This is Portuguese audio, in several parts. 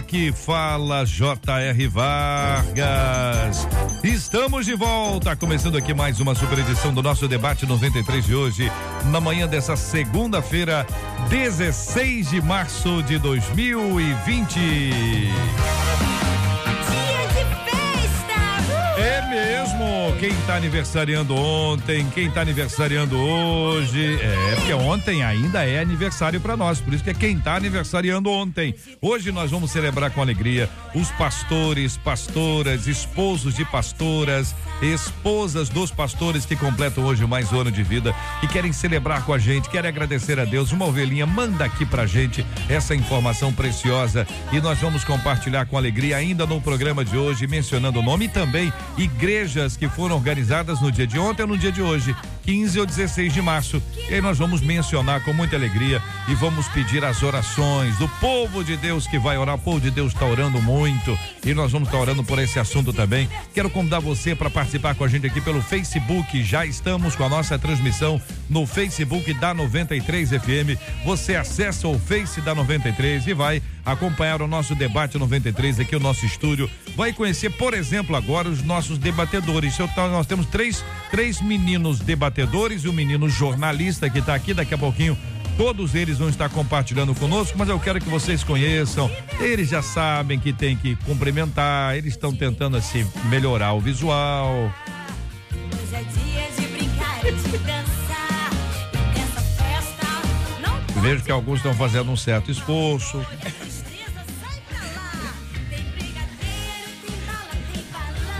Aqui fala J.R. Vargas. Estamos de volta, começando aqui mais uma super edição do nosso debate 93 de hoje, na manhã dessa segunda-feira, 16 de março de 2020. É mesmo, quem tá aniversariando ontem, quem tá aniversariando hoje, é porque ontem ainda é aniversário para nós, por isso que é quem tá aniversariando ontem. Hoje nós vamos celebrar com alegria os pastores, pastoras, esposos de pastoras, esposas dos pastores que completam hoje mais um ano de vida e querem celebrar com a gente, querem agradecer a Deus. Uma ovelhinha manda aqui pra gente essa informação preciosa e nós vamos compartilhar com alegria ainda no programa de hoje, mencionando o nome e também igrejas que foram organizadas no dia de ontem ou no dia de hoje, 15 ou 16 de março. E aí nós vamos mencionar com muita alegria e vamos pedir as orações do povo de Deus que vai orar. O povo de Deus está orando muito e nós vamos estar tá orando por esse assunto também. Quero convidar você para participar com a gente aqui pelo Facebook. Já estamos com a nossa transmissão no Facebook da 93 FM. Você acessa o Face da 93 e vai acompanhar o nosso debate 93 aqui, o nosso estúdio. Vai conhecer, por exemplo, agora os nossos debatedores. Nós temos três, três meninos debatedores e um menino jornalista que está aqui daqui a pouquinho. Todos eles vão estar compartilhando conosco, mas eu quero que vocês conheçam. Eles já sabem que tem que cumprimentar, eles estão tentando assim melhorar o visual. Hoje é dia de brincar e de dançar. Vejo que alguns estão fazendo um certo esforço.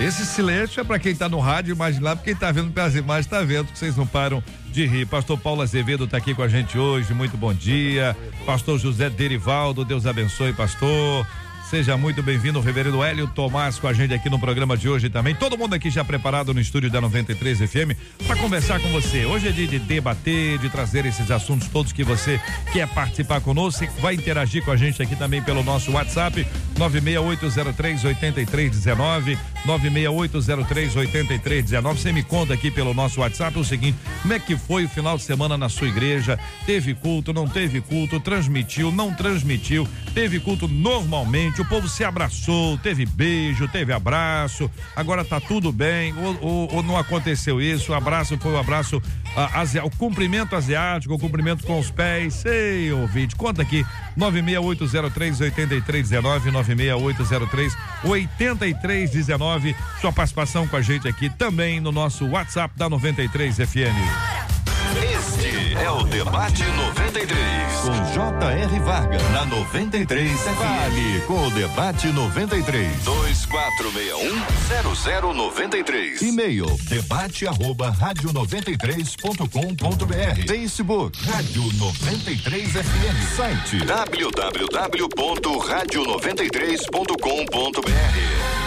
Esse silêncio é para quem está no rádio imaginar, porque quem está vendo pelas imagens está vendo que vocês não param de rir. Pastor Paulo Azevedo está aqui com a gente hoje, muito bom dia. Pastor José Derivaldo, Deus abençoe, pastor. Seja muito bem-vindo, reverendo Hélio Tomás, com a gente aqui no programa de hoje também. Todo mundo aqui já preparado no estúdio da 93 FM para conversar com você. Hoje é dia de debater, de trazer esses assuntos todos que você quer participar conosco. Vai interagir com a gente aqui também pelo nosso WhatsApp 96803 8319 96803 8319. Você me conta aqui pelo nosso WhatsApp o seguinte: como é que foi o final de semana na sua igreja? Teve culto, não teve culto? Transmitiu, não transmitiu? Teve culto normalmente? O povo se abraçou, teve beijo, teve abraço, agora tá tudo bem, ou, ou, ou não aconteceu isso, o abraço foi o abraço, a, a, o cumprimento asiático, o cumprimento com os pés, sei, ouvinte, conta aqui, 96803 8319, 96803 8319, sua participação com a gente aqui também no nosso WhatsApp da 93 FM. É o Debate 93. Com J.R. Vargas. Na 93 Vale com o Debate 93. 2461-0093. E-mail debate arroba rádio 93.com.br. Facebook Rádio 93 FM. Site www.radio93.com.br.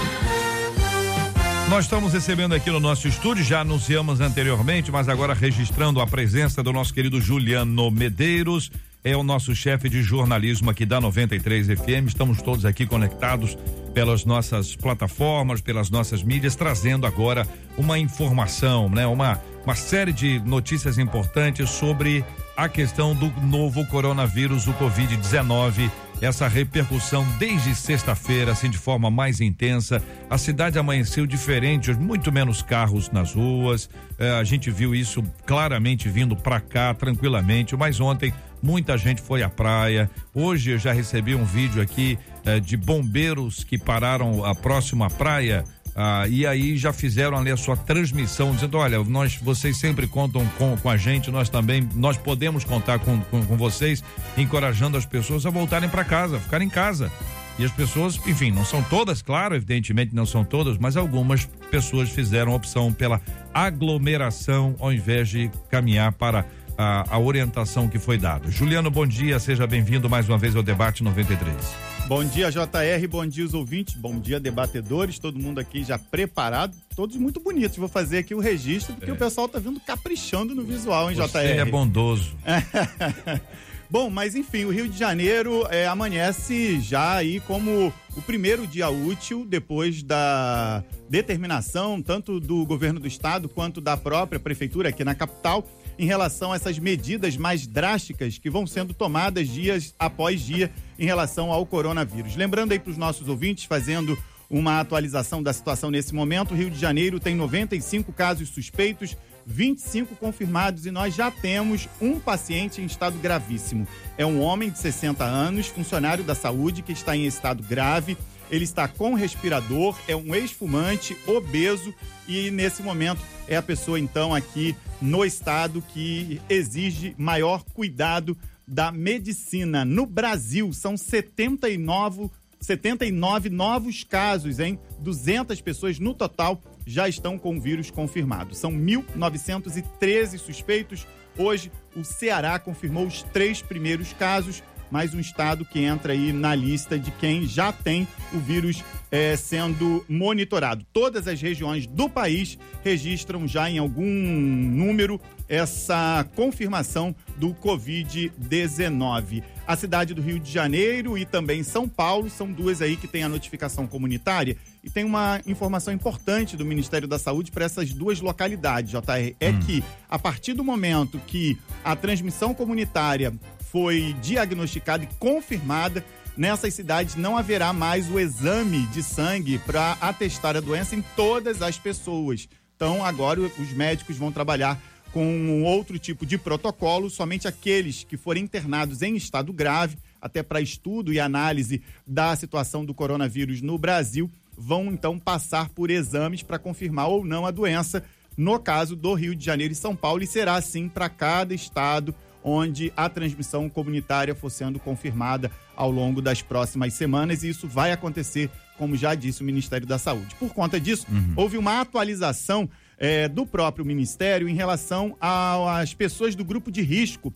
Nós estamos recebendo aqui no nosso estúdio, já anunciamos anteriormente, mas agora registrando a presença do nosso querido Juliano Medeiros, é o nosso chefe de jornalismo aqui da 93 FM. Estamos todos aqui conectados pelas nossas plataformas, pelas nossas mídias, trazendo agora uma informação, né? Uma, uma série de notícias importantes sobre a questão do novo coronavírus, o Covid-19 essa repercussão desde sexta-feira, assim, de forma mais intensa. A cidade amanheceu diferente, muito menos carros nas ruas. É, a gente viu isso claramente vindo para cá tranquilamente, mas ontem muita gente foi à praia. Hoje eu já recebi um vídeo aqui é, de bombeiros que pararam a próxima praia ah, e aí já fizeram ali a sua transmissão, dizendo, olha, nós, vocês sempre contam com, com a gente, nós também, nós podemos contar com, com, com vocês, encorajando as pessoas a voltarem para casa, ficarem em casa. E as pessoas, enfim, não são todas, claro, evidentemente não são todas, mas algumas pessoas fizeram opção pela aglomeração ao invés de caminhar para a, a orientação que foi dada. Juliano, bom dia, seja bem-vindo mais uma vez ao debate 93. Bom dia, JR, bom dia os ouvintes, bom dia, debatedores, todo mundo aqui já preparado, todos muito bonitos. Vou fazer aqui o registro, porque é. o pessoal tá vindo caprichando no visual, hein, Você JR? é bondoso. Bom, mas enfim, o Rio de Janeiro é, amanhece já aí como o primeiro dia útil depois da determinação tanto do governo do estado quanto da própria prefeitura aqui na capital em relação a essas medidas mais drásticas que vão sendo tomadas dias após dia em relação ao coronavírus. Lembrando aí para os nossos ouvintes, fazendo uma atualização da situação nesse momento, o Rio de Janeiro tem 95 casos suspeitos, 25 confirmados e nós já temos um paciente em estado gravíssimo. É um homem de 60 anos, funcionário da saúde, que está em estado grave. Ele está com respirador, é um ex-fumante, obeso e nesse momento é a pessoa então aqui no estado que exige maior cuidado da medicina. No Brasil, são 79, 79 novos casos, hein? 200 pessoas no total já estão com o vírus confirmado. São 1.913 suspeitos. Hoje, o Ceará confirmou os três primeiros casos mais um estado que entra aí na lista de quem já tem o vírus é, sendo monitorado. Todas as regiões do país registram já em algum número essa confirmação do Covid-19. A cidade do Rio de Janeiro e também São Paulo são duas aí que têm a notificação comunitária. E tem uma informação importante do Ministério da Saúde para essas duas localidades, JR. É hum. que, a partir do momento que a transmissão comunitária foi diagnosticada e confirmada, nessas cidades não haverá mais o exame de sangue para atestar a doença em todas as pessoas. Então, agora os médicos vão trabalhar com um outro tipo de protocolo, somente aqueles que forem internados em estado grave, até para estudo e análise da situação do coronavírus no Brasil, vão então passar por exames para confirmar ou não a doença, no caso do Rio de Janeiro e São Paulo, e será assim para cada estado onde a transmissão comunitária for sendo confirmada ao longo das próximas semanas, e isso vai acontecer, como já disse o Ministério da Saúde. Por conta disso, uhum. houve uma atualização é, do próprio Ministério em relação às pessoas do grupo de risco.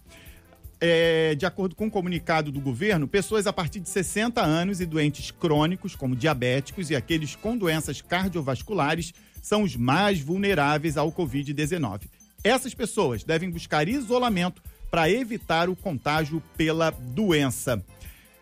É, de acordo com o comunicado do governo, pessoas a partir de 60 anos e doentes crônicos, como diabéticos e aqueles com doenças cardiovasculares, são os mais vulneráveis ao Covid-19. Essas pessoas devem buscar isolamento para evitar o contágio pela doença.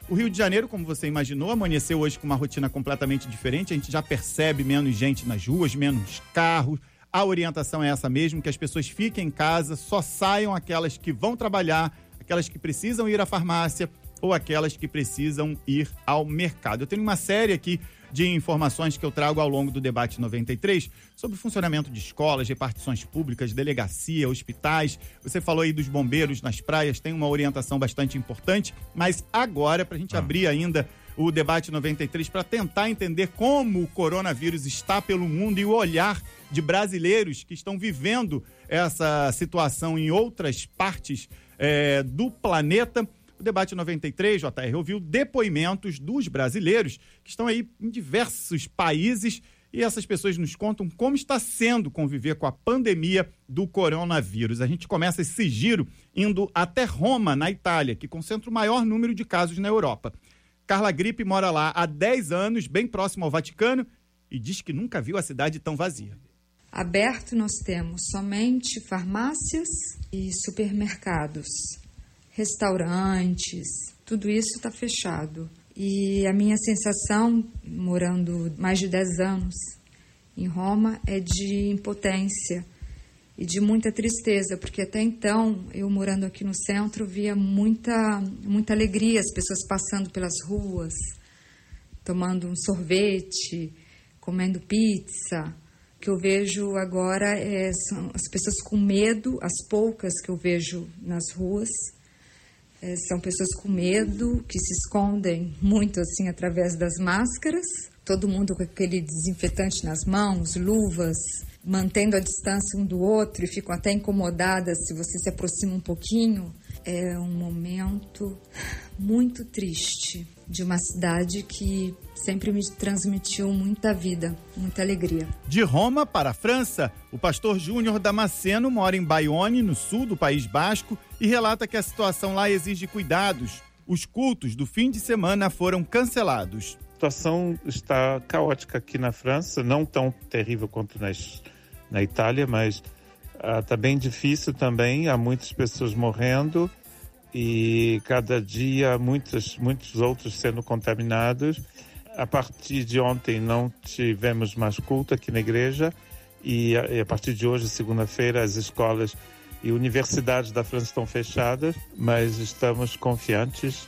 O Rio de Janeiro, como você imaginou, amanheceu hoje com uma rotina completamente diferente. A gente já percebe menos gente nas ruas, menos carros. A orientação é essa mesmo, que as pessoas fiquem em casa, só saiam aquelas que vão trabalhar, aquelas que precisam ir à farmácia ou aquelas que precisam ir ao mercado. Eu tenho uma série aqui de informações que eu trago ao longo do debate 93 sobre o funcionamento de escolas, repartições públicas, delegacia, hospitais. Você falou aí dos bombeiros nas praias, tem uma orientação bastante importante, mas agora, para a gente ah. abrir ainda o debate 93 para tentar entender como o coronavírus está pelo mundo e o olhar de brasileiros que estão vivendo essa situação em outras partes é, do planeta. O debate 93, JR, ouviu depoimentos dos brasileiros que estão aí em diversos países e essas pessoas nos contam como está sendo conviver com a pandemia do coronavírus. A gente começa esse giro indo até Roma, na Itália, que concentra o maior número de casos na Europa. Carla Gripe mora lá há 10 anos, bem próximo ao Vaticano, e diz que nunca viu a cidade tão vazia. Aberto nós temos somente farmácias e supermercados restaurantes, tudo isso está fechado. E a minha sensação, morando mais de 10 anos em Roma, é de impotência e de muita tristeza, porque até então, eu morando aqui no centro, via muita, muita alegria, as pessoas passando pelas ruas, tomando um sorvete, comendo pizza. O que eu vejo agora é, são as pessoas com medo, as poucas que eu vejo nas ruas, é, são pessoas com medo, que se escondem muito assim através das máscaras, todo mundo com aquele desinfetante nas mãos, luvas, mantendo a distância um do outro e ficam até incomodadas se você se aproxima um pouquinho. É um momento muito triste de uma cidade que sempre me transmitiu muita vida, muita alegria. De Roma para a França, o pastor Júnior Damasceno mora em Bayonne, no sul do País Basco, e relata que a situação lá exige cuidados. os cultos do fim de semana foram cancelados. A situação está caótica aqui na França, não tão terrível quanto nas, na Itália, mas está uh, bem difícil também. Há muitas pessoas morrendo e cada dia muitos, muitos outros sendo contaminados. A partir de ontem não tivemos mais culto aqui na igreja e a, e a partir de hoje, segunda-feira, as escolas e universidades da França estão fechadas, mas estamos confiantes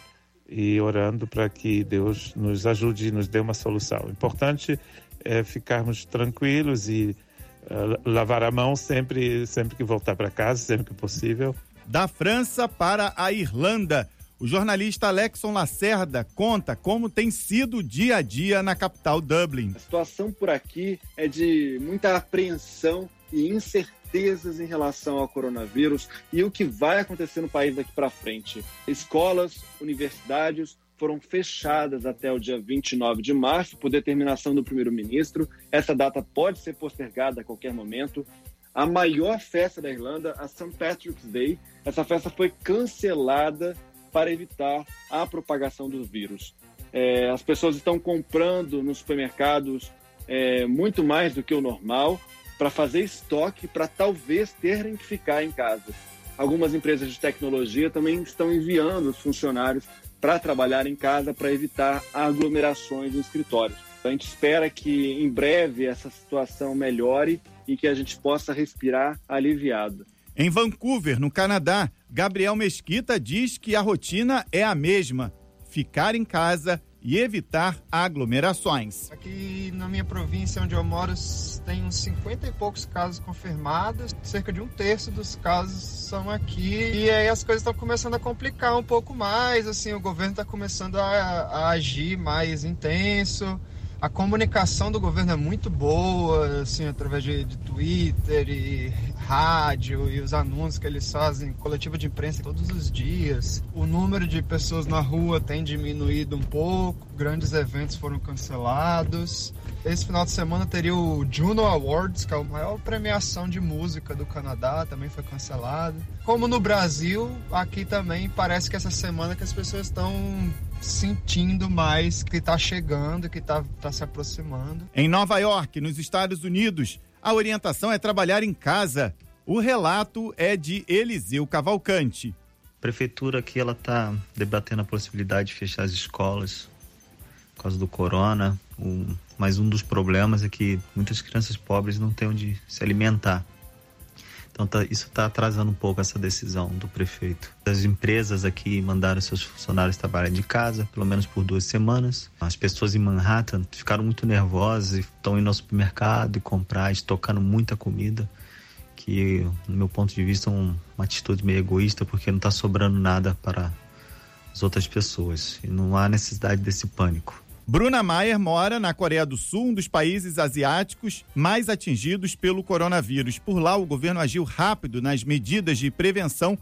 e orando para que Deus nos ajude e nos dê uma solução. O importante é ficarmos tranquilos e uh, lavar a mão sempre, sempre que voltar para casa, sempre que possível da França para a Irlanda. O jornalista Alexon Lacerda conta como tem sido o dia a dia na capital Dublin. A situação por aqui é de muita apreensão e incertezas em relação ao coronavírus e o que vai acontecer no país daqui para frente. Escolas, universidades foram fechadas até o dia 29 de março por determinação do primeiro-ministro. Essa data pode ser postergada a qualquer momento a maior festa da Irlanda, a St. Patrick's Day. Essa festa foi cancelada para evitar a propagação do vírus. É, as pessoas estão comprando nos supermercados é, muito mais do que o normal para fazer estoque para talvez terem que ficar em casa. Algumas empresas de tecnologia também estão enviando os funcionários para trabalhar em casa para evitar aglomerações em escritórios. A gente espera que em breve essa situação melhore e que a gente possa respirar aliviado. Em Vancouver, no Canadá, Gabriel Mesquita diz que a rotina é a mesma: ficar em casa e evitar aglomerações. Aqui na minha província onde eu moro tem uns 50 e poucos casos confirmados, cerca de um terço dos casos são aqui e aí as coisas estão começando a complicar um pouco mais, assim, o governo está começando a, a agir mais intenso a comunicação do governo é muito boa, assim, através de, de, Twitter e rádio e os anúncios que eles fazem, coletiva de imprensa todos os dias. O número de pessoas na rua tem diminuído um pouco, grandes eventos foram cancelados. Esse final de semana teria o Juno Awards, que é a maior premiação de música do Canadá, também foi cancelado. Como no Brasil, aqui também parece que essa semana que as pessoas estão sentindo mais que está chegando, que está tá se aproximando. Em Nova York, nos Estados Unidos, a orientação é trabalhar em casa. O relato é de Eliseu Cavalcante. A prefeitura aqui ela está debatendo a possibilidade de fechar as escolas por causa do corona. Um, mas um dos problemas é que muitas crianças pobres não têm onde se alimentar. Então tá, isso está atrasando um pouco essa decisão do prefeito. As empresas aqui mandaram seus funcionários trabalhar de casa, pelo menos por duas semanas. As pessoas em Manhattan ficaram muito nervosas e estão indo ao supermercado e comprar, estocando muita comida. Que, no meu ponto de vista, é uma atitude meio egoísta, porque não está sobrando nada para as outras pessoas. E não há necessidade desse pânico. Bruna Maier mora na Coreia do Sul, um dos países asiáticos mais atingidos pelo coronavírus. Por lá, o governo agiu rápido nas medidas de prevenção,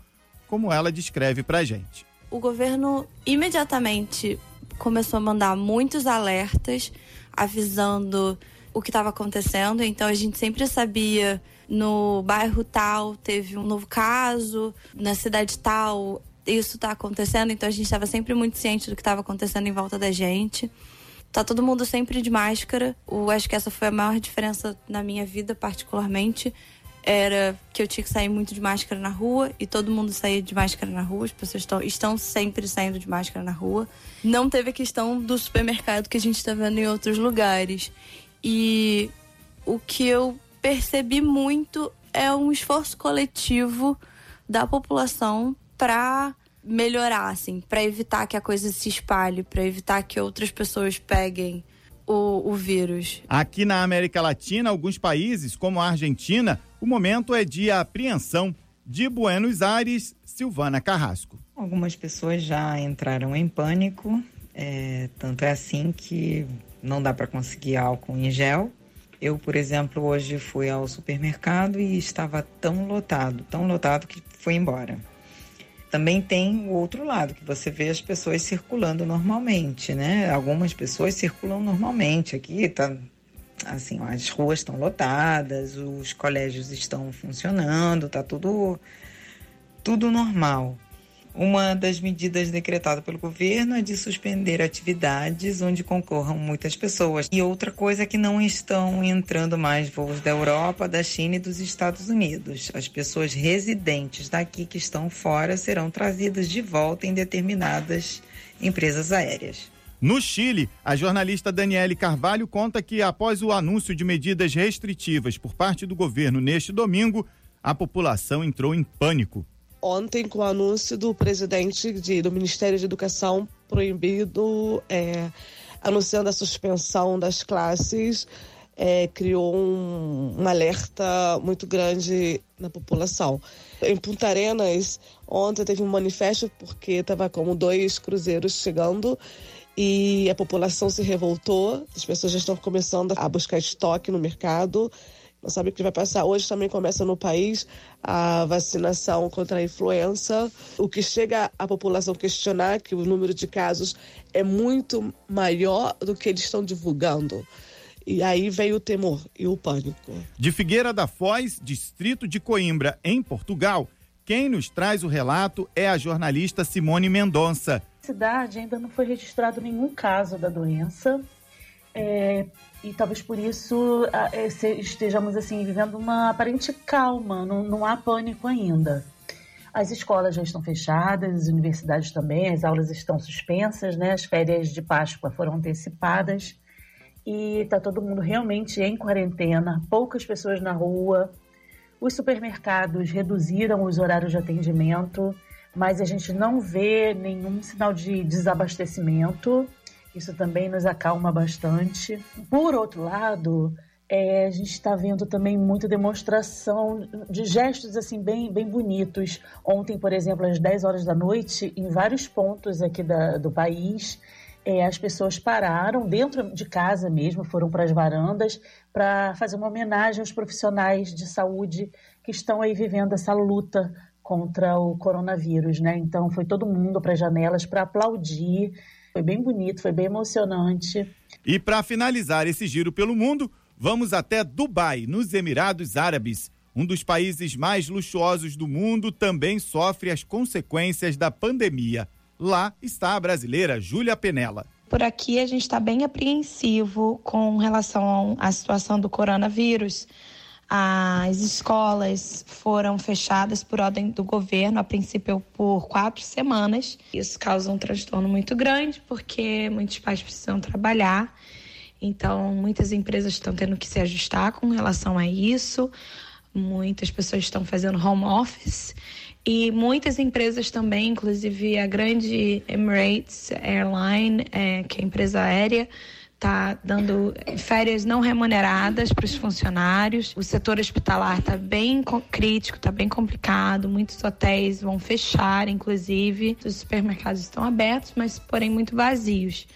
como ela descreve pra gente. O governo imediatamente começou a mandar muitos alertas avisando o que estava acontecendo. Então a gente sempre sabia no bairro tal teve um novo caso, na cidade tal isso está acontecendo. Então a gente estava sempre muito ciente do que estava acontecendo em volta da gente. Tá todo mundo sempre de máscara. Eu acho que essa foi a maior diferença na minha vida, particularmente. Era que eu tinha que sair muito de máscara na rua e todo mundo saía de máscara na rua. As pessoas estão, estão sempre saindo de máscara na rua. Não teve a questão do supermercado que a gente está vendo em outros lugares. E o que eu percebi muito é um esforço coletivo da população para melhorar, assim, para evitar que a coisa se espalhe, para evitar que outras pessoas peguem o, o vírus. Aqui na América Latina, alguns países, como a Argentina, o momento é de apreensão. De Buenos Aires, Silvana Carrasco. Algumas pessoas já entraram em pânico, é, tanto é assim que não dá para conseguir álcool em gel. Eu, por exemplo, hoje fui ao supermercado e estava tão lotado, tão lotado que fui embora. Também tem o outro lado, que você vê as pessoas circulando normalmente, né? Algumas pessoas circulam normalmente. Aqui tá assim, as ruas estão lotadas, os colégios estão funcionando, tá tudo tudo normal. Uma das medidas decretadas pelo governo é de suspender atividades onde concorram muitas pessoas. E outra coisa é que não estão entrando mais voos da Europa, da China e dos Estados Unidos. As pessoas residentes daqui que estão fora serão trazidas de volta em determinadas empresas aéreas. No Chile, a jornalista Daniele Carvalho conta que após o anúncio de medidas restritivas por parte do governo neste domingo, a população entrou em pânico ontem com o anúncio do presidente de, do Ministério de Educação proibido, é, anunciando a suspensão das classes, é, criou um, um, alerta muito grande na população. Em Punta Arenas, ontem teve um manifesto porque estava como dois cruzeiros chegando e a população se revoltou, as pessoas já estão começando a buscar estoque no mercado não sabe o que vai passar. Hoje também começa no país a vacinação contra a influenza, o que chega a população questionar que o número de casos é muito maior do que eles estão divulgando. E aí veio o temor e o pânico. De Figueira da Foz, distrito de Coimbra, em Portugal, quem nos traz o relato é a jornalista Simone Mendonça. Na cidade ainda não foi registrado nenhum caso da doença. É, e talvez por isso é, estejamos assim vivendo uma aparente calma, não, não há pânico ainda. As escolas já estão fechadas, as universidades também, as aulas estão suspensas, né? As férias de Páscoa foram antecipadas e está todo mundo realmente em quarentena, poucas pessoas na rua. Os supermercados reduziram os horários de atendimento, mas a gente não vê nenhum sinal de desabastecimento. Isso também nos acalma bastante. Por outro lado, é, a gente está vendo também muita demonstração de gestos assim bem, bem bonitos. Ontem, por exemplo, às 10 horas da noite, em vários pontos aqui da, do país, é, as pessoas pararam dentro de casa mesmo, foram para as varandas para fazer uma homenagem aos profissionais de saúde que estão aí vivendo essa luta contra o coronavírus, né? Então foi todo mundo para as janelas para aplaudir foi bem bonito, foi bem emocionante. E para finalizar esse giro pelo mundo, vamos até Dubai, nos Emirados Árabes. Um dos países mais luxuosos do mundo também sofre as consequências da pandemia. Lá está a brasileira Júlia Penela. Por aqui a gente está bem apreensivo com relação à situação do coronavírus. As escolas foram fechadas por ordem do governo, a princípio por quatro semanas. Isso causa um transtorno muito grande, porque muitos pais precisam trabalhar. Então, muitas empresas estão tendo que se ajustar com relação a isso. Muitas pessoas estão fazendo home office. E muitas empresas também, inclusive a grande Emirates Airline, é, que é a empresa aérea, está dando férias não remuneradas para os funcionários. O setor hospitalar está bem crítico, está bem complicado. Muitos hotéis vão fechar, inclusive. Os supermercados estão abertos, mas porém muito vazios.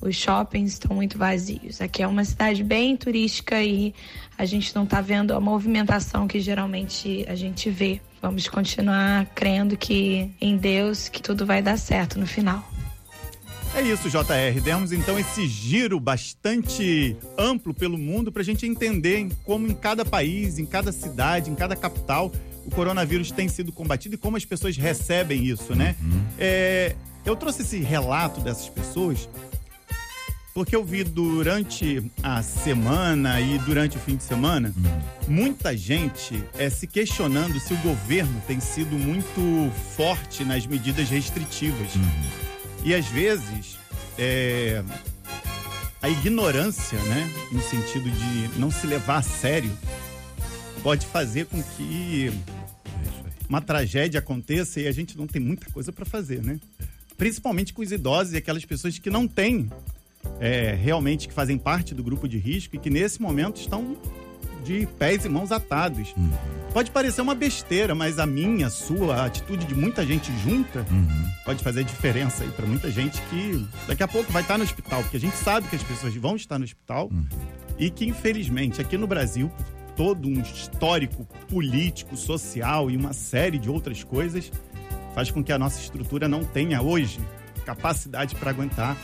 Os shoppings estão muito vazios. Aqui é uma cidade bem turística e a gente não está vendo a movimentação que geralmente a gente vê. Vamos continuar crendo que em Deus que tudo vai dar certo no final. É isso, JR. Demos então esse giro bastante amplo pelo mundo para a gente entender como em cada país, em cada cidade, em cada capital, o coronavírus tem sido combatido e como as pessoas recebem isso, né? Uhum. É, eu trouxe esse relato dessas pessoas porque eu vi durante a semana e durante o fim de semana uhum. muita gente é, se questionando se o governo tem sido muito forte nas medidas restritivas. Uhum. E às vezes é, a ignorância, né, no sentido de não se levar a sério, pode fazer com que uma tragédia aconteça e a gente não tem muita coisa para fazer, né? Principalmente com os idosos e aquelas pessoas que não têm é, realmente que fazem parte do grupo de risco e que nesse momento estão de pés e mãos atados. Uhum. Pode parecer uma besteira, mas a minha, a sua, a atitude de muita gente junta uhum. pode fazer diferença aí para muita gente que daqui a pouco vai estar no hospital, porque a gente sabe que as pessoas vão estar no hospital uhum. e que infelizmente aqui no Brasil todo um histórico político, social e uma série de outras coisas faz com que a nossa estrutura não tenha hoje capacidade para aguentar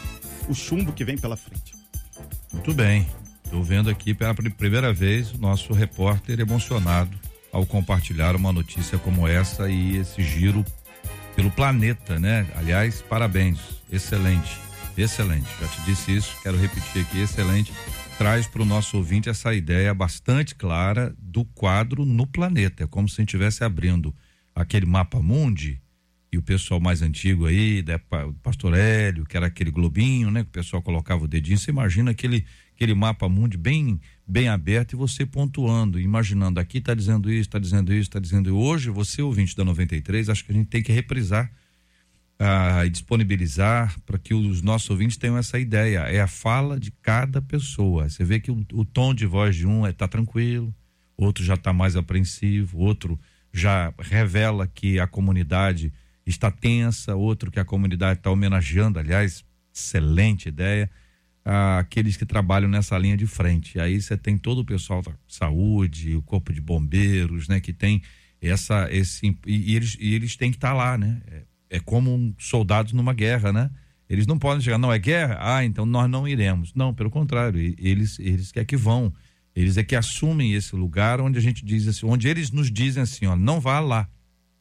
o chumbo que vem pela frente. Muito bem. Estou vendo aqui pela primeira vez o nosso repórter emocionado ao compartilhar uma notícia como essa e esse giro pelo planeta, né? Aliás, parabéns, excelente, excelente. Já te disse isso, quero repetir aqui, excelente. Traz para o nosso ouvinte essa ideia bastante clara do quadro no planeta. É como se a gente estivesse abrindo aquele mapa mundi e o pessoal mais antigo aí, né, Pastor Hélio, que era aquele globinho, né? Que o pessoal colocava o dedinho. Você imagina aquele, aquele mapa mundi bem, bem aberto e você pontuando, imaginando aqui está dizendo isso, está dizendo isso, está dizendo. Hoje, você, ouvinte da 93, acho que a gente tem que reprisar ah, e disponibilizar para que os nossos ouvintes tenham essa ideia. É a fala de cada pessoa. Você vê que o, o tom de voz de um está é, tranquilo, outro já está mais apreensivo, outro já revela que a comunidade está tensa, outro que a comunidade está homenageando, aliás, excelente ideia, aqueles que trabalham nessa linha de frente. Aí você tem todo o pessoal da saúde, o corpo de bombeiros, né, que tem essa esse e, e eles e eles têm que estar tá lá, né? É, é como um soldados numa guerra, né? Eles não podem chegar, não é guerra, ah, então nós não iremos. Não, pelo contrário, eles eles quer que vão. Eles é que assumem esse lugar onde a gente diz assim, onde eles nos dizem assim, ó, não vá lá.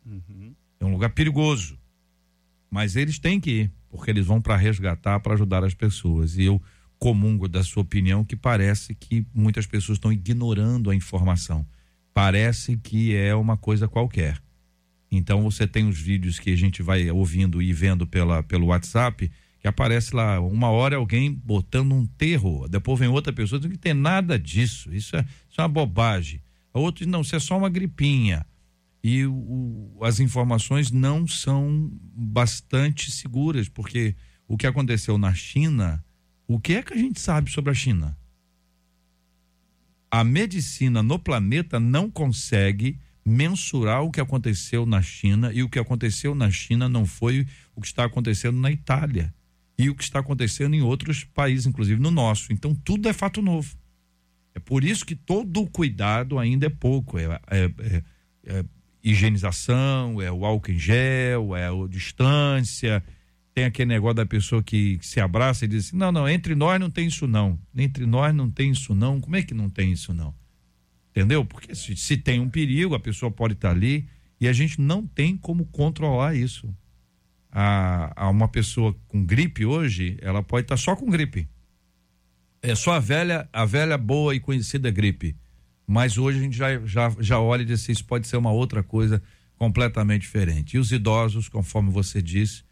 Uhum. É um lugar perigoso. Mas eles têm que ir, porque eles vão para resgatar, para ajudar as pessoas. E eu comungo da sua opinião que parece que muitas pessoas estão ignorando a informação. Parece que é uma coisa qualquer. Então você tem os vídeos que a gente vai ouvindo e vendo pela, pelo WhatsApp, que aparece lá, uma hora alguém botando um terror, depois vem outra pessoa dizendo que tem nada disso, isso é, isso é uma bobagem. Diz, não, isso é só uma gripinha. E o, as informações não são bastante seguras, porque o que aconteceu na China, o que é que a gente sabe sobre a China? A medicina no planeta não consegue mensurar o que aconteceu na China e o que aconteceu na China não foi o que está acontecendo na Itália e o que está acontecendo em outros países, inclusive no nosso. Então tudo é fato novo. É por isso que todo o cuidado ainda é pouco. É, é, é, é higienização, é o álcool em gel, é a distância. Tem aquele negócio da pessoa que, que se abraça e diz assim: não, não, entre nós não tem isso não. Entre nós não tem isso não. Como é que não tem isso não? Entendeu? Porque se, se tem um perigo, a pessoa pode estar ali e a gente não tem como controlar isso. A, a uma pessoa com gripe hoje, ela pode estar só com gripe. É só a velha, a velha boa e conhecida gripe. Mas hoje a gente já, já, já olha e diz assim, isso pode ser uma outra coisa completamente diferente. E os idosos, conforme você disse,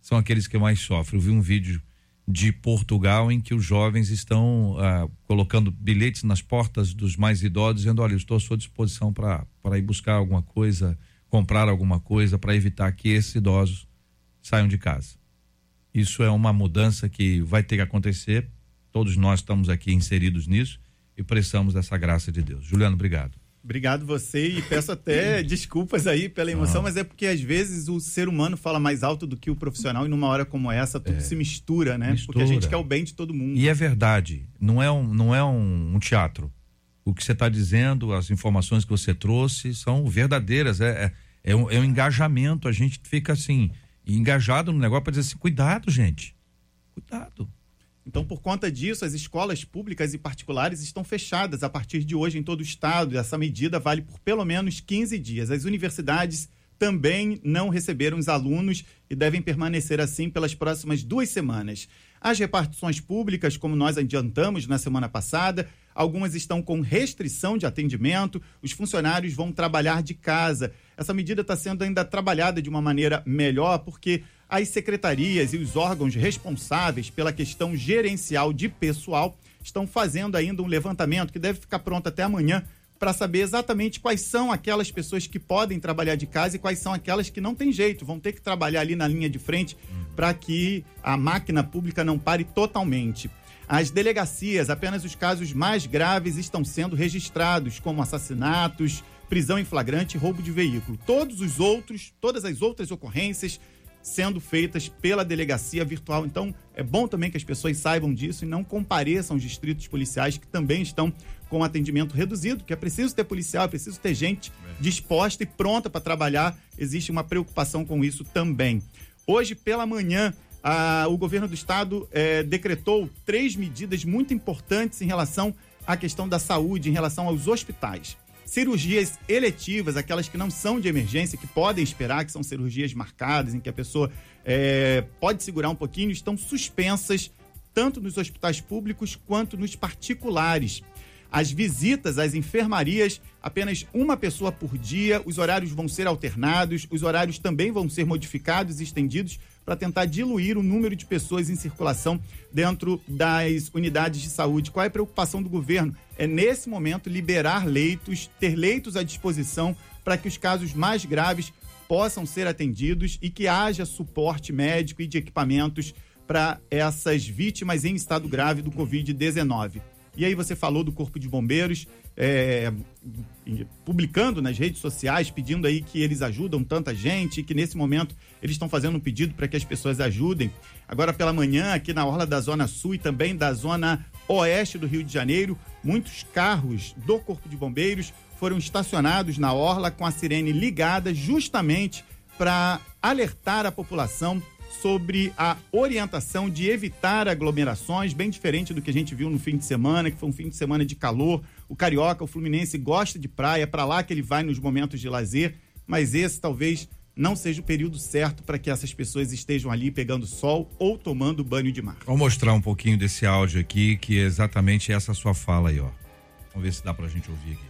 são aqueles que mais sofrem. Eu vi um vídeo de Portugal em que os jovens estão ah, colocando bilhetes nas portas dos mais idosos, dizendo: Olha, estou à sua disposição para ir buscar alguma coisa, comprar alguma coisa, para evitar que esses idosos saiam de casa. Isso é uma mudança que vai ter que acontecer. Todos nós estamos aqui inseridos nisso e precisamos dessa graça de Deus. Juliano, obrigado. Obrigado você e peço até desculpas aí pela emoção, ah. mas é porque às vezes o ser humano fala mais alto do que o profissional e numa hora como essa tudo é. se mistura, né? Mistura. Porque a gente quer o bem de todo mundo. E é verdade, não é um, não é um, um teatro. O que você está dizendo, as informações que você trouxe são verdadeiras, é, é, é, um, é um engajamento, a gente fica assim, engajado no negócio para dizer assim, cuidado gente, cuidado. Então, por conta disso, as escolas públicas e particulares estão fechadas a partir de hoje em todo o estado. Essa medida vale por pelo menos 15 dias. As universidades também não receberam os alunos e devem permanecer assim pelas próximas duas semanas. As repartições públicas, como nós adiantamos na semana passada, algumas estão com restrição de atendimento, os funcionários vão trabalhar de casa. Essa medida está sendo ainda trabalhada de uma maneira melhor, porque as secretarias e os órgãos responsáveis pela questão gerencial de pessoal estão fazendo ainda um levantamento que deve ficar pronto até amanhã para saber exatamente quais são aquelas pessoas que podem trabalhar de casa e quais são aquelas que não tem jeito, vão ter que trabalhar ali na linha de frente para que a máquina pública não pare totalmente. As delegacias, apenas os casos mais graves estão sendo registrados, como assassinatos, prisão em flagrante e roubo de veículo. Todos os outros, todas as outras ocorrências sendo feitas pela delegacia virtual. Então, é bom também que as pessoas saibam disso e não compareçam aos distritos policiais que também estão com atendimento reduzido, que é preciso ter policial, é preciso ter gente disposta e pronta para trabalhar. Existe uma preocupação com isso também. Hoje, pela manhã, a, o governo do estado é, decretou três medidas muito importantes em relação à questão da saúde, em relação aos hospitais. Cirurgias eletivas, aquelas que não são de emergência, que podem esperar, que são cirurgias marcadas, em que a pessoa é, pode segurar um pouquinho, estão suspensas tanto nos hospitais públicos quanto nos particulares. As visitas às enfermarias, apenas uma pessoa por dia, os horários vão ser alternados, os horários também vão ser modificados e estendidos para tentar diluir o número de pessoas em circulação dentro das unidades de saúde. Qual é a preocupação do governo? É, nesse momento, liberar leitos, ter leitos à disposição para que os casos mais graves possam ser atendidos e que haja suporte médico e de equipamentos para essas vítimas em estado grave do Covid-19. E aí você falou do Corpo de Bombeiros, é, publicando nas redes sociais, pedindo aí que eles ajudam tanta gente, que nesse momento eles estão fazendo um pedido para que as pessoas ajudem. Agora pela manhã, aqui na orla da Zona Sul e também da Zona Oeste do Rio de Janeiro, muitos carros do Corpo de Bombeiros foram estacionados na orla com a sirene ligada justamente para alertar a população sobre a orientação de evitar aglomerações, bem diferente do que a gente viu no fim de semana, que foi um fim de semana de calor. O carioca, o fluminense gosta de praia, para lá que ele vai nos momentos de lazer, mas esse talvez não seja o período certo para que essas pessoas estejam ali pegando sol ou tomando banho de mar. Vou mostrar um pouquinho desse áudio aqui, que é exatamente essa sua fala aí, ó. Vamos ver se dá pra gente ouvir aqui.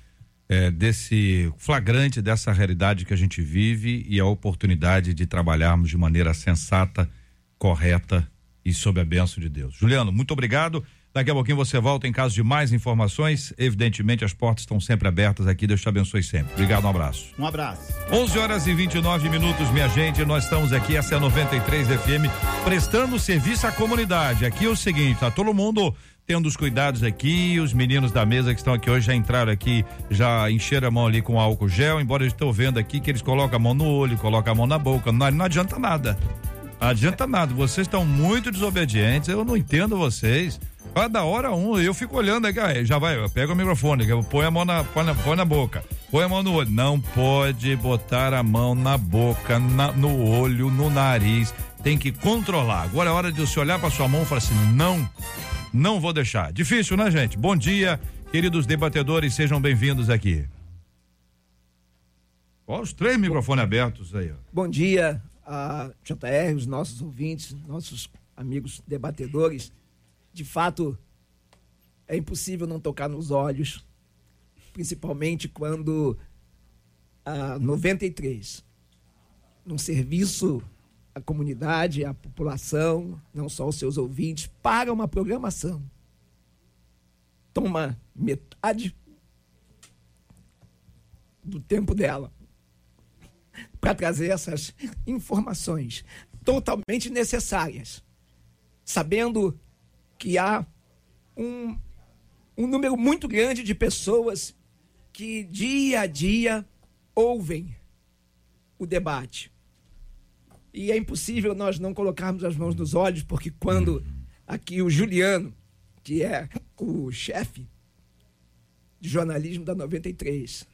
é, desse flagrante dessa realidade que a gente vive e a oportunidade de trabalharmos de maneira sensata, correta e sob a benção de Deus. Juliano, muito obrigado. Daqui a pouquinho você volta em caso de mais informações. Evidentemente, as portas estão sempre abertas aqui. Deus te abençoe sempre. Obrigado, um abraço. Um abraço. 11 horas e 29 minutos, minha gente. Nós estamos aqui, essa é a 93 FM, prestando serviço à comunidade. Aqui é o seguinte: tá todo mundo tendo os cuidados aqui, os meninos da mesa que estão aqui hoje já entraram aqui, já encheram a mão ali com álcool gel, embora eu estou vendo aqui que eles colocam a mão no olho, colocam a mão na boca, não, não adianta nada. Não adianta nada, vocês estão muito desobedientes, eu não entendo vocês. Cada hora um, eu fico olhando aqui, já vai, pega o microfone, põe a mão na, põe na, põe na boca, põe a mão no olho. Não pode botar a mão na boca, na, no olho, no nariz, tem que controlar. Agora é hora de você olhar para sua mão e falar assim: não, não vou deixar. Difícil, né, gente? Bom dia, queridos debatedores, sejam bem-vindos aqui. Olha os três microfones abertos aí. Ó. Bom dia, a JR, os nossos ouvintes, nossos amigos debatedores. De fato, é impossível não tocar nos olhos, principalmente quando a 93, num serviço a comunidade, a população, não só os seus ouvintes, para uma programação. Toma metade do tempo dela para trazer essas informações totalmente necessárias, sabendo que há um, um número muito grande de pessoas que dia a dia ouvem o debate e é impossível nós não colocarmos as mãos nos olhos, porque quando aqui o Juliano, que é o chefe de jornalismo da 93,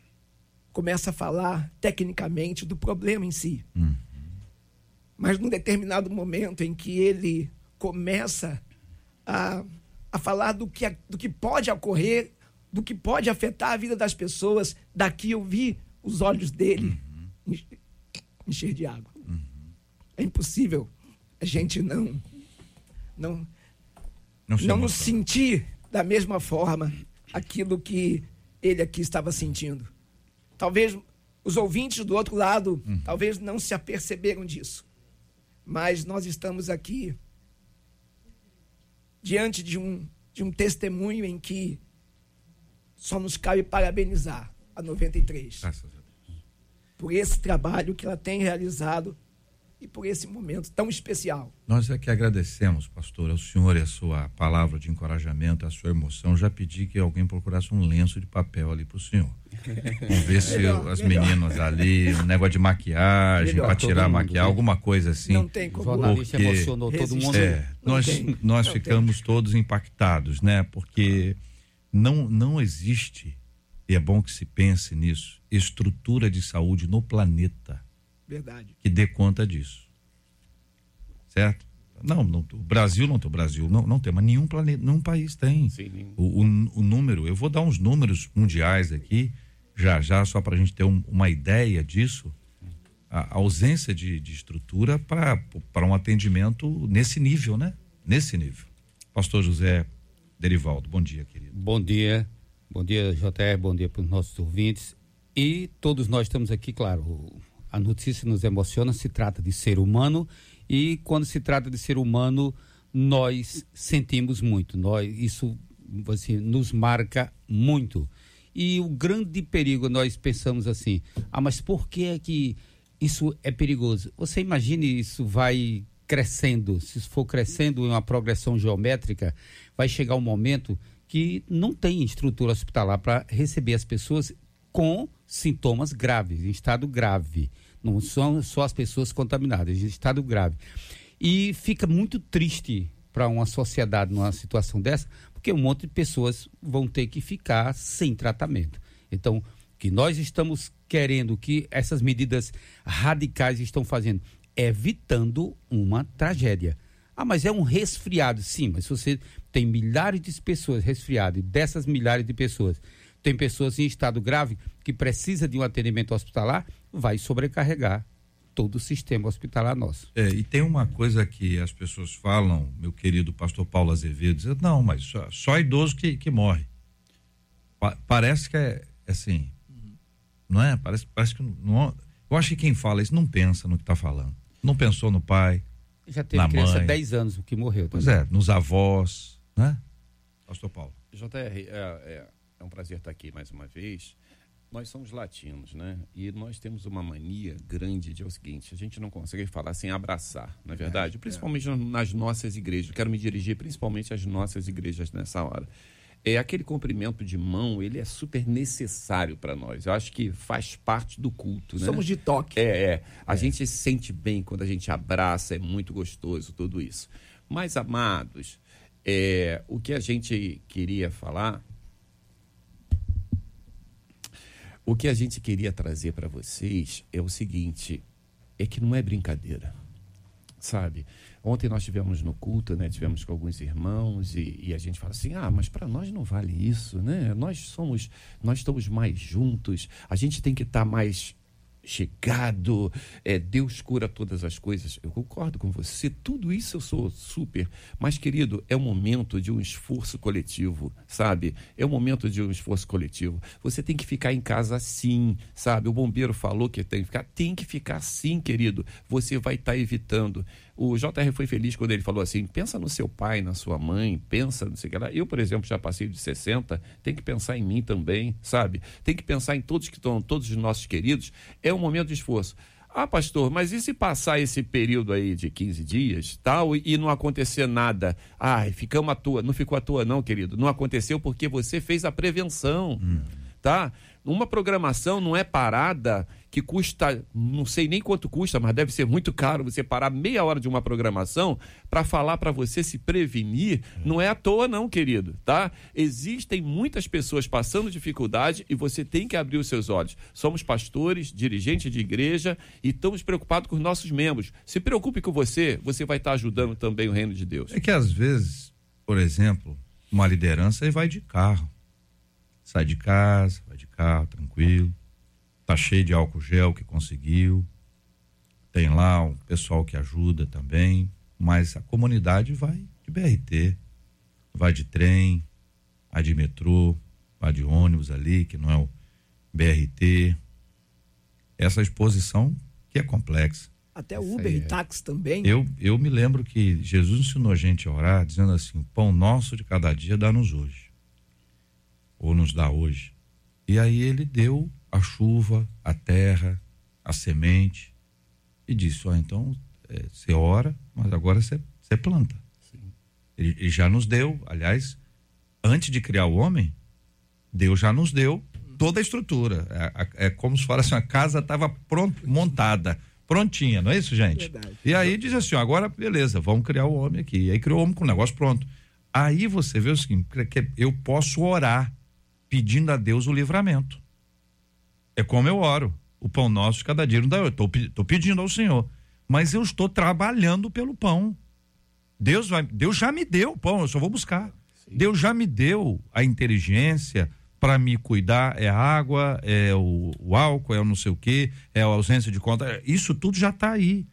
começa a falar tecnicamente do problema em si. Uhum. Mas num determinado momento em que ele começa a, a falar do que, do que pode ocorrer, do que pode afetar a vida das pessoas, daqui eu vi os olhos dele uhum. encher de água. É impossível a gente não não não, não nos sentir da mesma forma aquilo que ele aqui estava sentindo. Talvez os ouvintes do outro lado uhum. talvez não se aperceberam disso. Mas nós estamos aqui diante de um, de um testemunho em que só nos cabe parabenizar a 93. por esse trabalho que ela tem realizado e por esse momento tão especial. Nós é que agradecemos, pastor, ao senhor e a sua palavra de encorajamento, a sua emoção. Já pedi que alguém procurasse um lenço de papel ali para o senhor. Vamos ver se Melhor, as melhor. meninas ali, um negócio de maquiagem, para tirar maquiagem, né? alguma coisa assim. Não tem como. O jornalista emocionou todo mundo. É, nós tem. nós Não ficamos todos impactados, né? Porque não, não existe, e é bom que se pense nisso, estrutura de saúde no planeta Verdade. que dê conta disso. Certo? Não, não o Brasil não tem, o Brasil não, não tem, mas nenhum planeta, nenhum país tem. O, o, o número, eu vou dar uns números mundiais aqui, já já, só para a gente ter um- uma ideia disso. A, a ausência de, de estrutura para um atendimento nesse nível, né? Nesse nível. Pastor José Derivaldo, bom dia, querido. Bom dia, bom dia JR, bom dia para os nossos ouvintes. E todos nós estamos aqui, claro, a notícia nos emociona, se trata de ser humano e quando se trata de ser humano, nós sentimos muito, nós, isso assim, nos marca muito. E o grande perigo, nós pensamos assim, ah, mas por que é que isso é perigoso? Você imagine isso vai crescendo, se for crescendo em uma progressão geométrica, vai chegar um momento que não tem estrutura hospitalar para receber as pessoas com sintomas graves, em estado grave. Não são só as pessoas contaminadas, em estado grave. E fica muito triste para uma sociedade numa situação dessa, porque um monte de pessoas vão ter que ficar sem tratamento. Então, que nós estamos querendo que essas medidas radicais estão fazendo, evitando uma tragédia. Ah, mas é um resfriado. Sim, mas você tem milhares de pessoas resfriadas, dessas milhares de pessoas, tem pessoas em estado grave que precisa de um atendimento hospitalar, vai sobrecarregar todo o sistema hospitalar nosso. É, e tem uma coisa que as pessoas falam, meu querido pastor Paulo Azevedo, diz, não, mas só, só idoso que, que morre. Pa- parece que é assim, não é? Parece, parece que não. Eu acho que quem fala isso não pensa no que está falando. Não pensou no pai, Já teve na criança mãe. 10 anos que morreu. Pois também. é, nos avós, né? Pastor Paulo. JR, é, é, é um prazer estar aqui mais uma vez. Nós somos latinos, né? E nós temos uma mania grande de é o seguinte: a gente não consegue falar sem abraçar, não é verdade? Principalmente nas nossas igrejas. Quero me dirigir principalmente às nossas igrejas nessa hora. É aquele cumprimento de mão, ele é super necessário para nós. Eu acho que faz parte do culto, né? Somos de toque. É, é. A gente se sente bem quando a gente abraça, é muito gostoso tudo isso. Mas, amados, é, o que a gente queria falar, o que a gente queria trazer para vocês é o seguinte: é que não é brincadeira, sabe? Ontem nós tivemos no culto, né? Tivemos com alguns irmãos e, e a gente fala assim: ah, mas para nós não vale isso, né? Nós somos, nós estamos mais juntos, a gente tem que estar mais chegado, é, Deus cura todas as coisas. Eu concordo com você, tudo isso eu sou super. Mas, querido, é o momento de um esforço coletivo, sabe? É o momento de um esforço coletivo. Você tem que ficar em casa sim, sabe? O bombeiro falou que tem que ficar, tem que ficar sim, querido. Você vai estar evitando. O JR foi feliz quando ele falou assim: pensa no seu pai, na sua mãe, pensa, não sei o que lá. Eu, por exemplo, já passei de 60, tem que pensar em mim também, sabe? Tem que pensar em todos que estão, todos os nossos queridos. É um momento de esforço. Ah, pastor, mas e se passar esse período aí de 15 dias, tal, e, não acontecer nada? Ai, ficamos à toa. Não ficou à toa, não, querido. Não aconteceu porque você fez a prevenção, tá? Uma programação não é parada que custa, não sei nem quanto custa, mas deve ser muito caro você parar meia hora de uma programação para falar para você se prevenir. Não é à toa, não, querido, tá? Existem muitas pessoas passando dificuldade e você tem que abrir os seus olhos. Somos pastores, dirigentes de igreja e estamos preocupados com os nossos membros. Se preocupe com você, você vai estar ajudando também o reino de Deus. É que às vezes, por exemplo, uma liderança aí vai de carro. Sai de casa, vai de carro, tranquilo. Tá cheio de álcool gel que conseguiu. Tem lá um pessoal que ajuda também. Mas a comunidade vai de BRT, vai de trem, vai de metrô, vai de ônibus ali, que não é o BRT. Essa exposição que é complexa. Até Uber e táxi também. Eu, eu me lembro que Jesus ensinou a gente a orar, dizendo assim: pão nosso de cada dia dá-nos hoje. Ou nos dá hoje. E aí ele deu a chuva, a terra, a semente, e disse: Ó, então é, você ora, mas agora você, você planta. Ele, ele já nos deu, aliás, antes de criar o homem, Deus já nos deu toda a estrutura. É, é como se fosse assim, a casa estava montada, prontinha, não é isso, gente? Verdade. E aí diz assim, ó, agora beleza, vamos criar o homem aqui. E aí criou o homem com o negócio pronto. Aí você vê o seguinte, que eu posso orar pedindo a Deus o livramento. É como eu oro. O pão nosso cada dia não dá. Eu estou pedindo ao Senhor. Mas eu estou trabalhando pelo pão. Deus, vai, Deus já me deu o pão, eu só vou buscar. Sim. Deus já me deu a inteligência para me cuidar. É a água, é o, o, álcool, é o não sei o quê, é a ausência de conta. Isso tudo já está aí.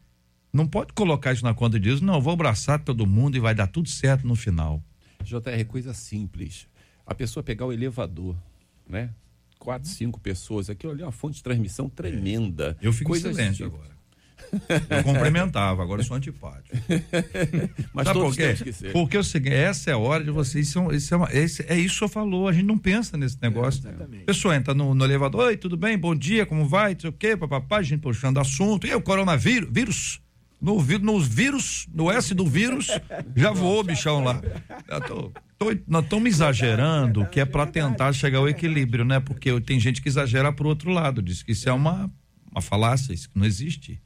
Não pode colocar isso na conta de Deus. Não, vou abraçar todo mundo e vai dar tudo certo no final. JR, coisa simples. A pessoa pegar o elevador, né? Quatro, cinco pessoas. Aqui, olha, uma fonte de transmissão tremenda. É. Eu fico coisa em silêncio agora. Eu cumprimentava, agora eu sou antipático. Mas Sabe por quê? Porque é o seguinte, essa é a hora de vocês. Isso, isso é, uma, esse, é isso que o senhor falou. A gente não pensa nesse negócio. É, a pessoa entra no, no, elevador, oi, tudo bem? Bom dia, como vai? Não sei o quê, papapá, a gente puxando assunto. E o coronavírus? Vírus? No, no vírus, no S do vírus, já voou o bichão lá. Tô, tô, nós estamos exagerando, que é para tentar chegar ao equilíbrio, né? Porque tem gente que exagera para o outro lado, diz que isso é uma, uma falácia, isso não existe.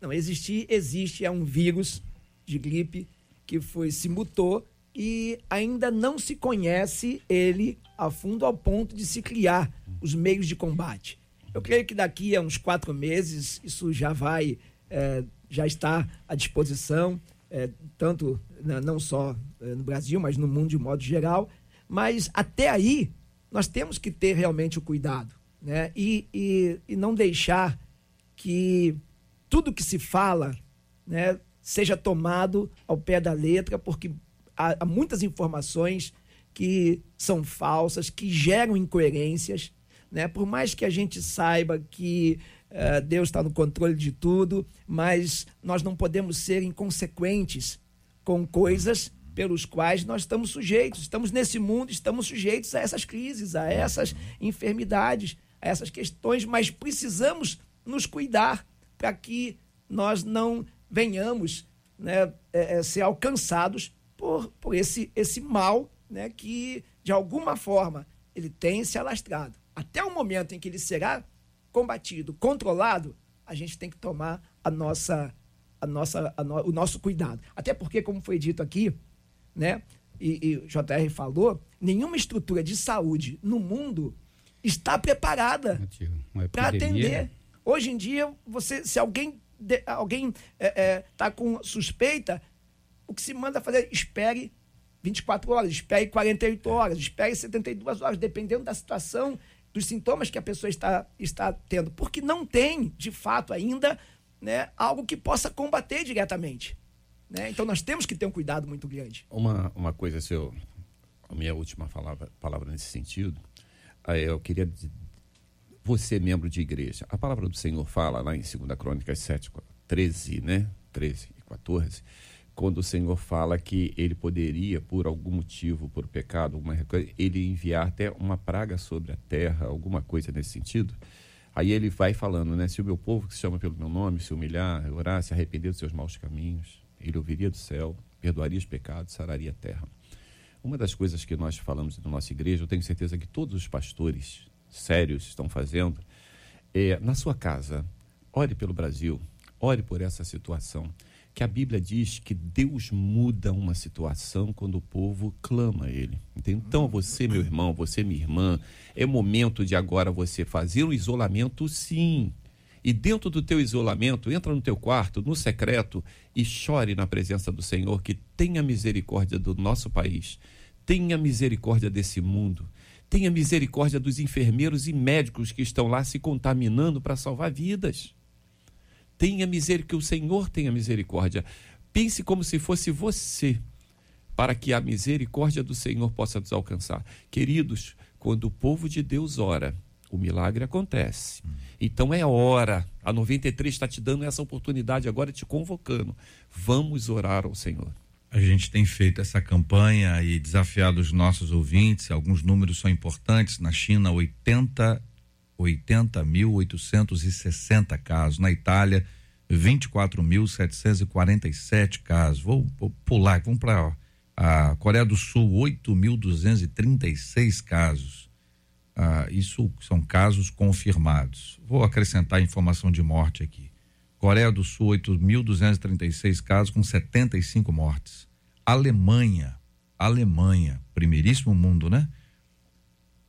Não, existir, existe, é um vírus de gripe que foi, se mutou e ainda não se conhece ele a fundo ao ponto de se criar os meios de combate. Eu creio que daqui a uns quatro meses isso já vai, é, já está à disposição, é, tanto não só é, no Brasil, mas no mundo de modo geral. Mas até aí nós temos que ter realmente o cuidado, né? E, e, e não deixar que tudo que se fala né, seja tomado ao pé da letra, porque há, há muitas informações que são falsas, que geram incoerências. Né? Por mais que a gente saiba que uh, Deus está no controle de tudo, mas nós não podemos ser inconsequentes com coisas pelos quais nós estamos sujeitos. Estamos nesse mundo, estamos sujeitos a essas crises, a essas enfermidades, a essas questões, mas precisamos nos cuidar para que nós não venhamos né, é, é, ser alcançados por, por esse, esse mal né, que, de alguma forma, ele tem se alastrado. Até o momento em que ele será combatido, controlado, a gente tem que tomar a nossa, a nossa, a no, o nosso cuidado. Até porque, como foi dito aqui, né, e, e o JR falou, nenhuma estrutura de saúde no mundo está preparada para atender Hoje em dia, você, se alguém alguém é, é, tá com suspeita, o que se manda fazer, espere 24 horas, espere 48 horas, espere 72 horas, dependendo da situação, dos sintomas que a pessoa está, está tendo. Porque não tem, de fato, ainda né, algo que possa combater diretamente. Né? Então nós temos que ter um cuidado muito grande. Uma, uma coisa, seu, a minha última palavra, palavra nesse sentido, eu queria você membro de igreja. A palavra do Senhor fala lá em 2 Crônicas 7, 13, né? 13 e 14, quando o Senhor fala que ele poderia, por algum motivo, por pecado, alguma ele enviar até uma praga sobre a terra, alguma coisa nesse sentido. Aí ele vai falando, né? Se o meu povo que se chama pelo meu nome se humilhar, orar, se arrepender dos seus maus caminhos, ele ouviria do céu, perdoaria os pecados, sararia a terra. Uma das coisas que nós falamos na nossa igreja, eu tenho certeza que todos os pastores sérios estão fazendo, é, na sua casa, ore pelo Brasil, ore por essa situação. Que a Bíblia diz que Deus muda uma situação quando o povo clama a Ele. Então, você, meu irmão, você, minha irmã, é momento de agora você fazer um isolamento, sim. E dentro do teu isolamento, entra no teu quarto, no secreto, e chore na presença do Senhor, que tenha misericórdia do nosso país, tenha misericórdia desse mundo, Tenha misericórdia dos enfermeiros e médicos que estão lá se contaminando para salvar vidas. Tenha misericórdia, que o Senhor tenha misericórdia. Pense como se fosse você, para que a misericórdia do Senhor possa nos alcançar. Queridos, quando o povo de Deus ora, o milagre acontece. Então é hora. A 93 está te dando essa oportunidade agora, te convocando. Vamos orar ao Senhor. A gente tem feito essa campanha e desafiado os nossos ouvintes. Alguns números são importantes. Na China, 80 80.860 casos. Na Itália, 24.747 casos. Vou, vou pular, vamos para a Coreia do Sul, 8.236 casos. Ah, isso são casos confirmados. Vou acrescentar informação de morte aqui. Coreia do Sul, 8.236 casos com 75 mortes. Alemanha, Alemanha, primeiríssimo mundo, né?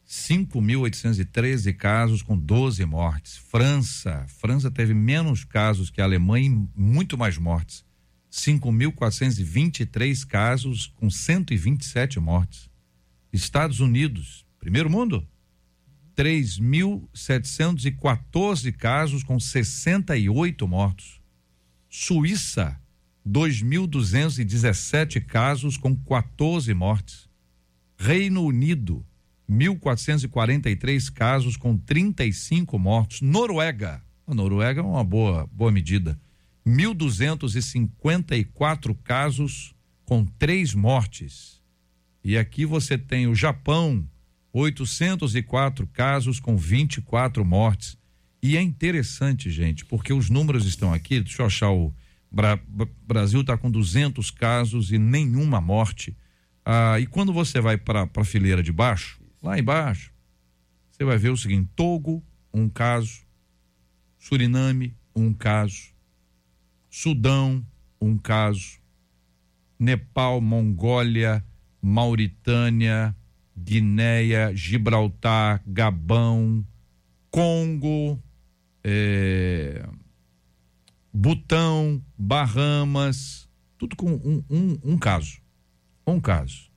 5.813 casos com 12 mortes. França, França teve menos casos que a Alemanha e muito mais mortes. 5.423 casos com 127 mortes. Estados Unidos, primeiro mundo, 3.714 casos com 68 mortos. Suíça, 2.217 casos com 14 mortes. Reino Unido, 1.443 casos com 35 mortos. Noruega, a Noruega é uma boa, boa medida. 1.254 casos com três mortes. E aqui você tem o Japão, 804 casos com 24 mortes. E é interessante, gente, porque os números estão aqui. Deixa eu achar o. Bra Brasil está com 200 casos e nenhuma morte. Ah, e quando você vai para a fileira de baixo, lá embaixo, você vai ver o seguinte: Togo, um caso. Suriname, um caso. Sudão, um caso. Nepal, Mongólia, Mauritânia, Guinéia, Gibraltar, Gabão, Congo, é, Butão, Bahamas, tudo com um, um, um, caso. Um caso.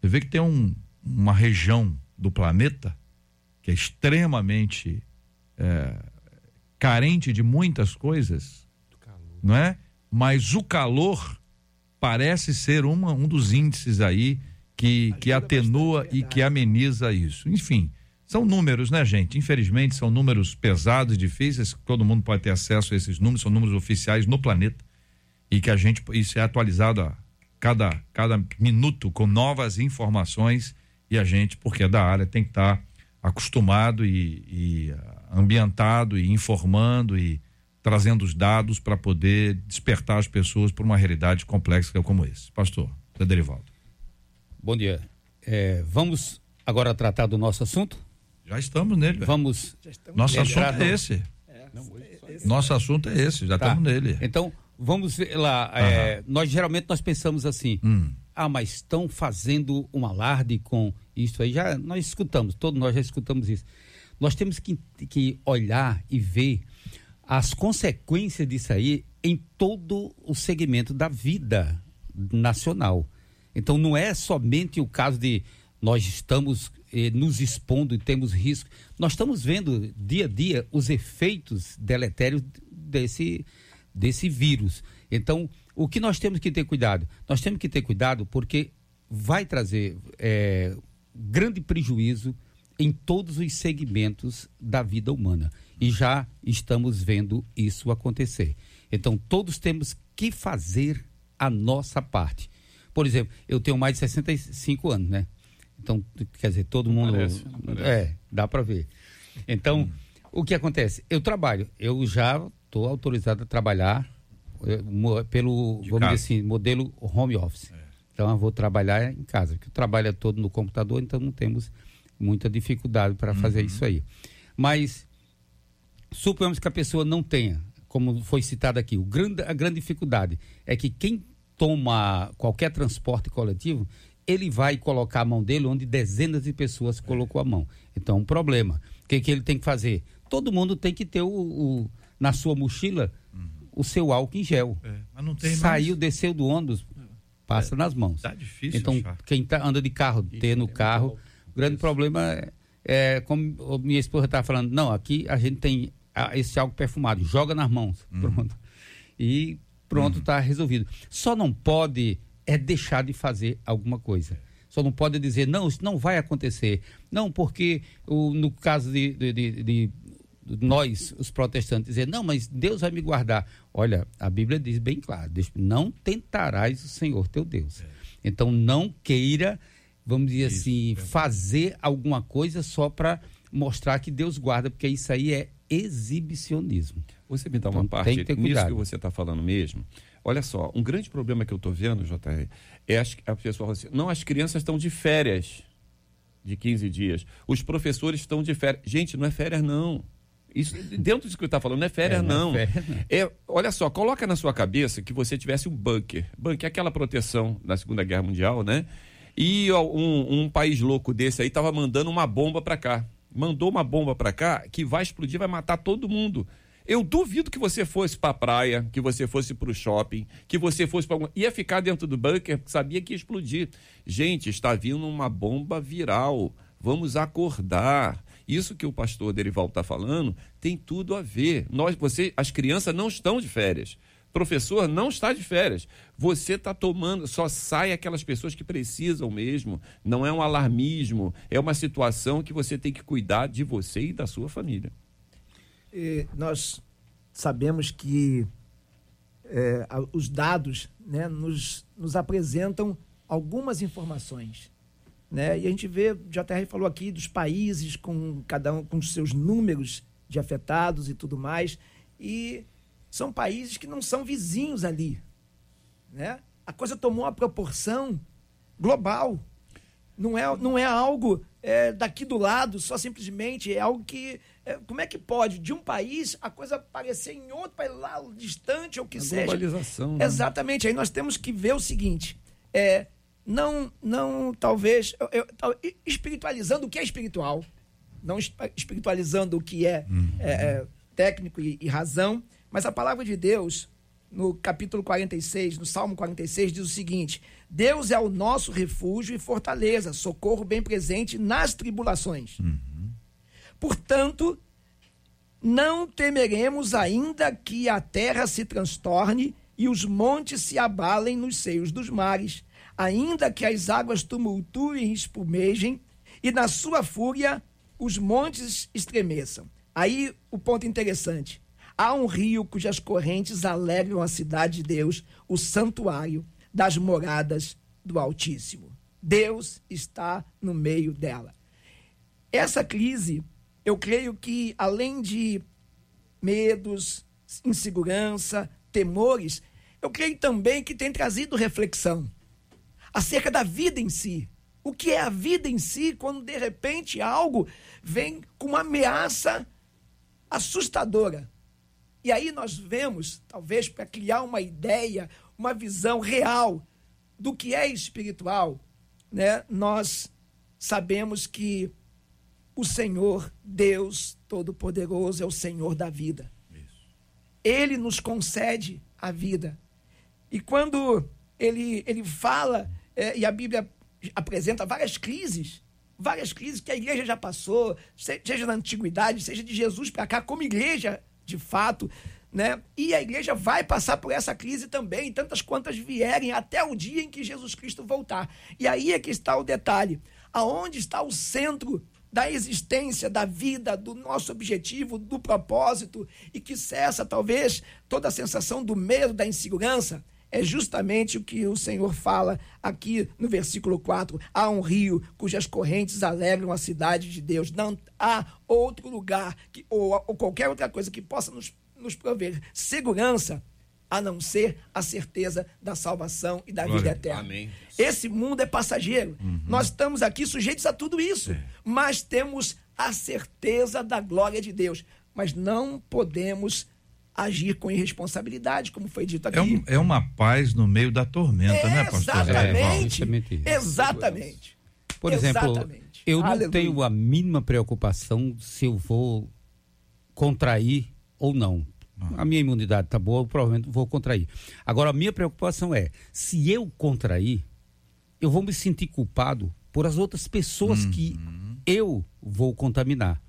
Você vê que tem um, uma região do planeta que é extremamente é, carente de muitas coisas, não é? Mas o calor parece ser uma, um dos índices aí que, que atenua e que ameniza isso. Enfim, são números, né, gente? Infelizmente, são números pesados difíceis, todo mundo pode ter acesso a esses números, são números oficiais no planeta e que a gente, isso é atualizado a cada, cada minuto com novas informações e a gente, porque é da área, tem que estar acostumado e, e ambientado e informando e trazendo os dados para poder despertar as pessoas para uma realidade complexa como esse. Pastor, Derivaldo. Bom dia. É, vamos agora tratar do nosso assunto? Já estamos nele. Vamos. Estamos Nosso nele. assunto é esse. É, esse. Nosso assunto é esse, já tá. estamos nele. Então, vamos ver lá. Uhum. É, nós geralmente nós pensamos assim. Hum. Ah, mas estão fazendo um alarde com isso aí. Já nós escutamos, todos nós já escutamos isso. Nós temos que, que olhar e ver as consequências disso aí em todo o segmento da vida nacional. Então não é somente o caso de nós estamos eh, nos expondo e temos risco. Nós estamos vendo dia a dia os efeitos deletérios desse, desse vírus. Então, o que nós temos que ter cuidado? Nós temos que ter cuidado porque vai trazer eh, grande prejuízo em todos os segmentos da vida humana. E já estamos vendo isso acontecer. Então, todos temos que fazer a nossa parte. Por exemplo, eu tenho mais de 65 anos, né? Então, quer dizer, todo mundo. Parece, parece. É, dá para ver. Então, hum. o que acontece? Eu trabalho, eu já estou autorizado a trabalhar pelo, De vamos casa. dizer assim, modelo home office. É. Então, eu vou trabalhar em casa, porque o trabalho é todo no computador, então não temos muita dificuldade para uhum. fazer isso aí. Mas, suponhamos que a pessoa não tenha, como foi citado aqui, o grande, a grande dificuldade é que quem toma qualquer transporte coletivo, ele vai colocar a mão dele onde dezenas de pessoas colocou a mão. Então, é um problema. O que, que ele tem que fazer? Todo mundo tem que ter o, o na sua mochila. O seu álcool em gel. É, mas não tem Saiu, mais. desceu do ônibus, passa é, nas mãos. Tá difícil. Então, achar. quem tá, anda de carro, ter no é carro. O grande problema é, é, como minha esposa estava falando, não, aqui a gente tem esse álcool perfumado, joga nas mãos. Uhum. Pronto. E pronto, está uhum. resolvido. Só não pode é deixar de fazer alguma coisa. Só não pode dizer, não, isso não vai acontecer. Não, porque o, no caso de, de, de, de nós, os protestantes, dizer, não, mas Deus vai me guardar. Olha, a Bíblia diz bem claro: não tentarás o Senhor teu Deus. É. Então não queira, vamos dizer Isso, assim, é. fazer alguma coisa só para mostrar que Deus guarda, porque isso aí é exibicionismo. Você me dá uma Então, parte tem que ter nisso que você está falando mesmo. Olha só, um grande problema que eu estou vendo, JR, é as, a pessoa fala assim, não, as crianças estão de férias de 15 dias. Os professores estão de férias. Gente, não é férias, não. Isso, dentro disso que eu está falando, não é férias, É, não não. é férias, não. É, olha só, coloca na sua cabeça que você tivesse um bunker. Bunker é aquela proteção da Segunda Guerra Mundial, né? E ó, um, um país louco desse aí estava mandando uma bomba para cá. Mandou uma bomba para cá que vai explodir, vai matar todo mundo. Eu duvido que você fosse para a praia, que você fosse para o shopping, que você fosse para algum... ia ficar dentro do bunker, porque sabia que ia explodir. Gente, está vindo uma bomba viral. Vamos acordar. Isso que o pastor Derival está falando tem tudo a ver. Nós, você, as crianças não estão de férias. Professor não está de férias. Você está tomando, só sai aquelas pessoas que precisam mesmo. Não é um alarmismo, é uma situação que você tem que cuidar de você e da sua família. E nós sabemos que é, os dados né, nos, nos apresentam algumas informações. Né? E a gente vê, o JR falou aqui dos países com cada um com os seus números de afetados e tudo mais. E são países que não são vizinhos ali. Né? A coisa tomou uma proporção global. Não é, não é algo é, daqui do lado, só simplesmente é algo que. é, como é que pode, de um país, a coisa aparecer em outro país lá distante ou que A seja? globalização, né? Exatamente. Aí nós temos que ver o seguinte: é, não, não, talvez, eu- eu- espiritualizando o que é espiritual, não esp- espiritualizando o que é, é, é, técnico e, e razão, mas a palavra de Deus, no capítulo 46, no Salmo 46, diz o seguinte: Deus é o nosso refúgio e fortaleza, socorro bem presente nas tribulações. Portanto, não temeremos ainda que a terra se transtorne e os montes se abalem nos seios dos mares, ainda que as águas tumultuem e espumejem, e na sua fúria os montes estremeçam. Aí o ponto interessante. Há um rio cujas correntes alegram a cidade de Deus, o santuário das moradas do Altíssimo. Deus está no meio dela. Essa crise, eu creio que além de medos, insegurança, temores, eu creio também que tem trazido reflexão acerca da vida em si. O que é a vida em si quando de repente algo vem com uma ameaça assustadora? E aí nós vemos, talvez para criar uma ideia, uma visão real do que é espiritual, né? Nós sabemos que o Senhor, Deus Todo-Poderoso, é o Senhor da vida. Ele nos concede a vida. E quando ele, ele fala, é, e a Bíblia apresenta várias crises, várias crises que a igreja já passou, se- seja na antiguidade, seja de Jesus para cá, como igreja, de fato, né? E a igreja vai passar por essa crise também, tantas quantas vierem, até o dia em que Jesus Cristo voltar. E aí é que está o detalhe. Aonde está o centro da existência, da vida, do nosso objetivo, do propósito, e que cessa, talvez, toda a sensação do medo, da insegurança, é justamente o que o Senhor fala aqui no versículo 4. Há um rio cujas correntes alegram a cidade de Deus. Não há outro lugar que, ou, ou qualquer outra coisa que possa nos, nos prover segurança a não ser a certeza da salvação e da Glória. vida eterna. Amém. Esse mundo é passageiro. Uhum. Nós estamos aqui sujeitos a tudo isso, É. mas temos a certeza da glória de Deus. Mas não podemos agir com irresponsabilidade, como foi dito aqui. É, um- é uma paz no meio da tormenta, né, pastor Zé Rivaldo? Exatamente. Exatamente. Por exemplo, Exatamente. eu não Aleluia. tenho a mínima preocupação se eu vou contrair ou não. A minha imunidade está boa, eu provavelmente vou contrair. Agora, a minha preocupação é, se eu contrair, eu vou me sentir culpado por as outras pessoas que eu vou contaminar.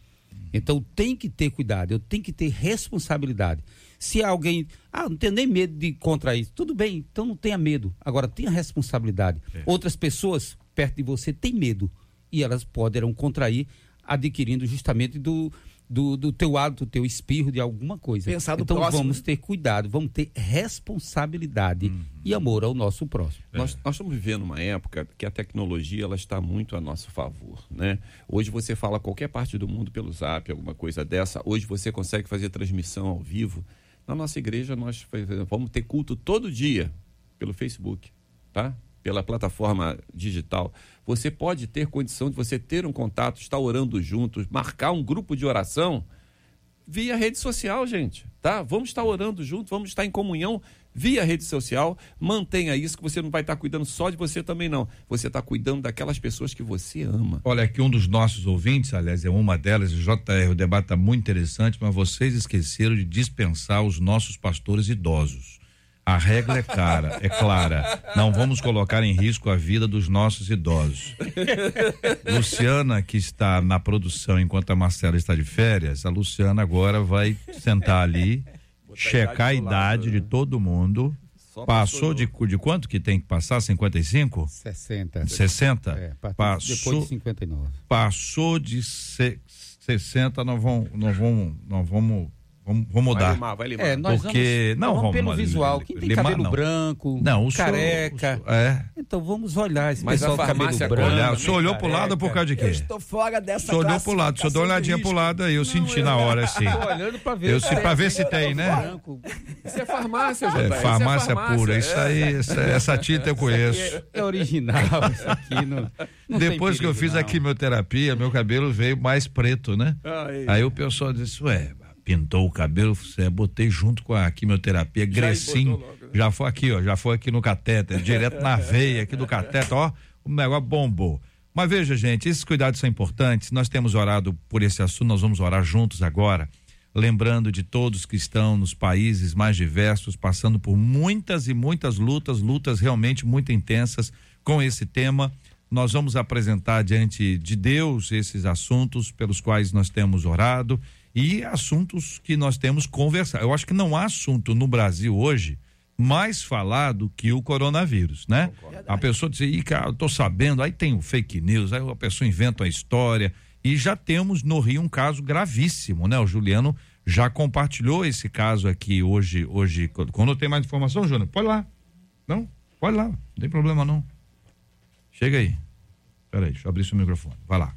Então tem que ter cuidado, eu tenho que ter responsabilidade. Se alguém, ah, não tenho nem medo de contrair, tudo bem, então não tenha medo. Agora tenha responsabilidade. Outras pessoas perto de você têm medo e elas poderão contrair adquirindo justamente do do, do teu hálito, do teu espirro, de alguma coisa. Pensar no então próximo, vamos né? ter cuidado, vamos ter responsabilidade e amor ao nosso próximo. Nós, nós estamos vivendo uma época que a tecnologia ela está muito a nosso favor, né? Hoje você fala qualquer parte do mundo pelo Zap, alguma coisa dessa. Hoje você consegue fazer transmissão ao vivo. Na nossa igreja nós vamos ter culto todo dia pelo Facebook, tá? Pela plataforma digital. Você pode ter condição de você ter um contato, estar orando juntos, marcar um grupo de oração via rede social, gente, tá? Vamos estar orando junto, vamos estar em comunhão via rede social. Mantenha isso que você não vai estar cuidando só de você também não. Você está cuidando daquelas pessoas que você ama. Olha, aqui um dos nossos ouvintes, aliás, é uma delas, o JR, o debate está muito interessante, mas vocês esqueceram de dispensar os nossos pastores idosos. A regra é cara, é clara. Não vamos colocar em risco a vida dos nossos idosos. Luciana, que está na produção enquanto a Marcela está de férias, a Luciana agora vai sentar ali, checar a idade de todo mundo. Só Passou de, de quanto que tem que passar? 55? 60. 60? É, a Passou, depois de 59. passou de se, 60, nós vamos, nós vamos, nós vamos, vamos, vamos mudar. limar, vai limar. É, nós Porque, vamos, não, nós vamos pelo vamos visual. Quem tem limar, cabelo não. branco, Não, careca. o senhor- é. Então vamos olhar esse Mas pessoal a com cabelo farmácia branco. Olhar, o senhor olhou pro lado ou por causa de Eu quê? estou fora dessa O senhor olhou pro lado, o senhor deu uma olhadinha pro lado aí, eu senti na hora, assim. Tô olhando pra ver. Eu se, pra ver se tem, né? Isso é farmácia, É, JR, isso farmácia farmácia, pura, é. isso aí, essa, essa tinta eu conheço. É original isso aqui. Não, não Depois que eu fiz não. a quimioterapia, meu cabelo veio mais preto, né? Ai. Aí o pessoal disse, ué, pintou o cabelo, é, botei junto com a quimioterapia, Grecinho, botou logo, né? já foi aqui, ó, já foi aqui no catéter, direto na veia aqui do catéter, ó, o negócio bombou. Mas veja, gente, esses cuidados são importantes, nós temos orado por esse assunto, nós vamos orar juntos agora, lembrando de todos que estão nos países mais diversos, passando por muitas e muitas lutas, lutas realmente muito intensas com esse tema. Nós vamos apresentar diante de Deus esses assuntos pelos quais nós temos orado e assuntos que nós temos conversado. Eu acho que não há assunto no Brasil hoje mais falado que o coronavírus, né? A pessoa diz, Ih, cara, eu tô sabendo, aí tem o fake news, aí a pessoa inventa uma história e já temos no Rio um caso gravíssimo, né? O Juliano já compartilhou esse caso aqui hoje, hoje, quando quando tem mais informação, Júnior, pode lá. Não? Pode lá, não tem problema não. Chega aí. Peraí, deixa eu abrir seu microfone. Vai lá.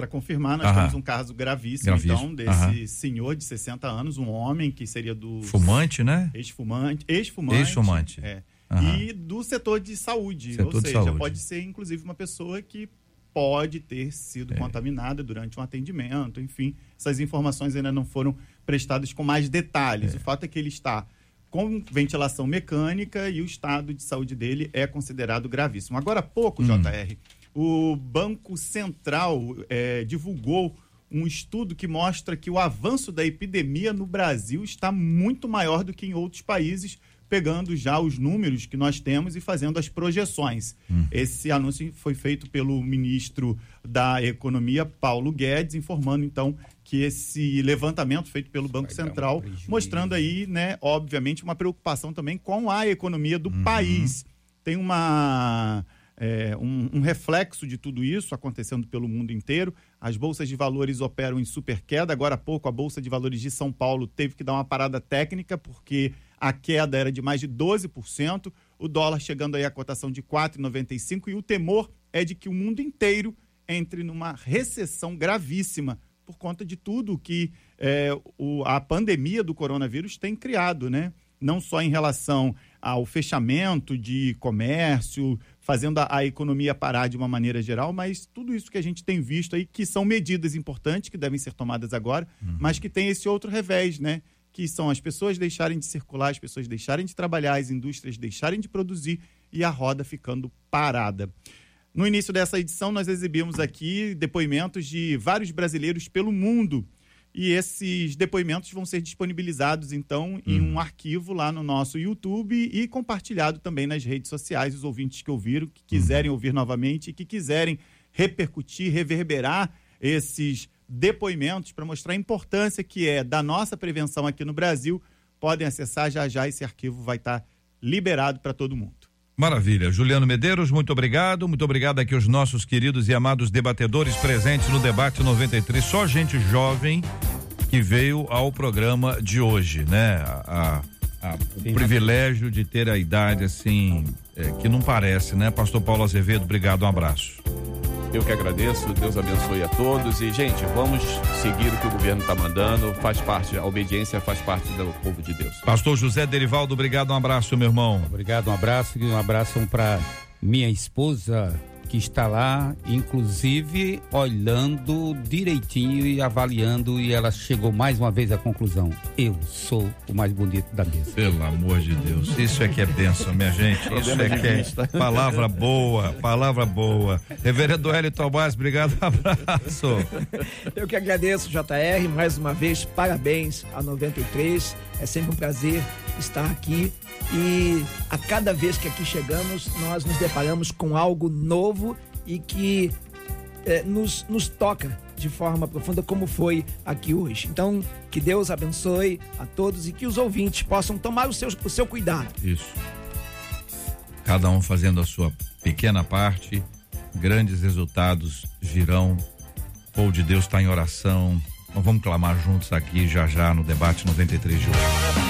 Para confirmar, nós Aham. temos um caso gravíssimo, Gravíssimo. então, desse Aham. senhor de 60 anos, um homem que seria do. Fumante, né? Ex-fumante. Ex-fumante. Ex-fumante. É. Aham. E do setor de saúde. Setor ou de seja, saúde. pode ser, inclusive, uma pessoa que pode ter É. sido contaminada durante um atendimento, enfim. Essas informações ainda não foram prestadas com mais detalhes. O fato é que ele está com ventilação mecânica e o estado de saúde dele é considerado gravíssimo. Agora há pouco, JR, o Banco Central eh, divulgou um estudo que mostra que o avanço da epidemia no Brasil está muito maior do que em outros países, pegando já os números que nós temos e fazendo as projeções. Esse anúncio foi feito pelo ministro da Economia, Paulo Guedes, informando então que esse levantamento feito pelo Banco Central, mostrando aí, né, obviamente, uma preocupação também com a economia do país. Tem uma é, um, um reflexo de tudo isso acontecendo pelo mundo inteiro. As bolsas de valores operam em super queda. Agora há pouco, a Bolsa de Valores de São Paulo teve que dar uma parada técnica, porque a queda era de mais de 12%, o dólar chegando aí à cotação de 4,95%, e o temor é de que o mundo inteiro entre numa recessão gravíssima por conta de tudo que é, o, a pandemia do coronavírus tem criado, né? Não só em relação ao fechamento de comércio, fazendo a, a economia parar de uma maneira geral, mas tudo isso que a gente tem visto aí, que são medidas importantes que devem ser tomadas agora, mas que tem esse outro revés, né? Que são as pessoas deixarem de circular, as pessoas deixarem de trabalhar, as indústrias deixarem de produzir e a roda ficando parada. No início dessa edição, nós exibimos aqui depoimentos de vários brasileiros pelo mundo. E esses depoimentos vão ser disponibilizados, então, em um arquivo lá no nosso YouTube e compartilhado também nas redes sociais. Os ouvintes que ouviram, que quiserem ouvir novamente e que quiserem repercutir, reverberar esses depoimentos para mostrar a importância que é da nossa prevenção aqui no Brasil, podem acessar já já. Esse arquivo vai estar liberado para todo mundo. Maravilha. Juliano Medeiros, muito obrigado. Muito obrigado aqui aos nossos queridos e amados debatedores presentes no debate 93. Só gente jovem que veio ao programa de hoje, né? A, a, o privilégio de ter a idade assim, é, que não parece, né? Pastor Paulo Azevedo, obrigado, um abraço. Eu que agradeço, Deus abençoe a todos e, gente, vamos seguir o que o governo está mandando, faz parte, a obediência faz parte do povo de Deus. Pastor José Derivaldo, obrigado, um abraço, meu irmão. Obrigado, um abraço e um abraço para minha esposa, que está lá, inclusive olhando direitinho e avaliando, e ela chegou mais uma vez à conclusão: eu sou o mais bonito da mesa. Pelo amor de Deus, isso é que é bênção, minha gente. Isso é que é palavra boa, palavra boa. Reverendo Hélio Tomás, obrigado, abraço. Eu que agradeço, JR, mais uma vez, parabéns a 93. É sempre um prazer estar aqui e a cada vez que aqui chegamos, nós nos deparamos com algo novo e que eh, nos, nos toca de forma profunda, como foi aqui hoje. Então, que Deus abençoe a todos e que os ouvintes possam tomar o seu, o seu cuidado. Isso. Cada um fazendo a sua pequena parte, grandes resultados virão. O povo de Deus está em oração. Então vamos clamar juntos aqui já já no debate 93 de hoje.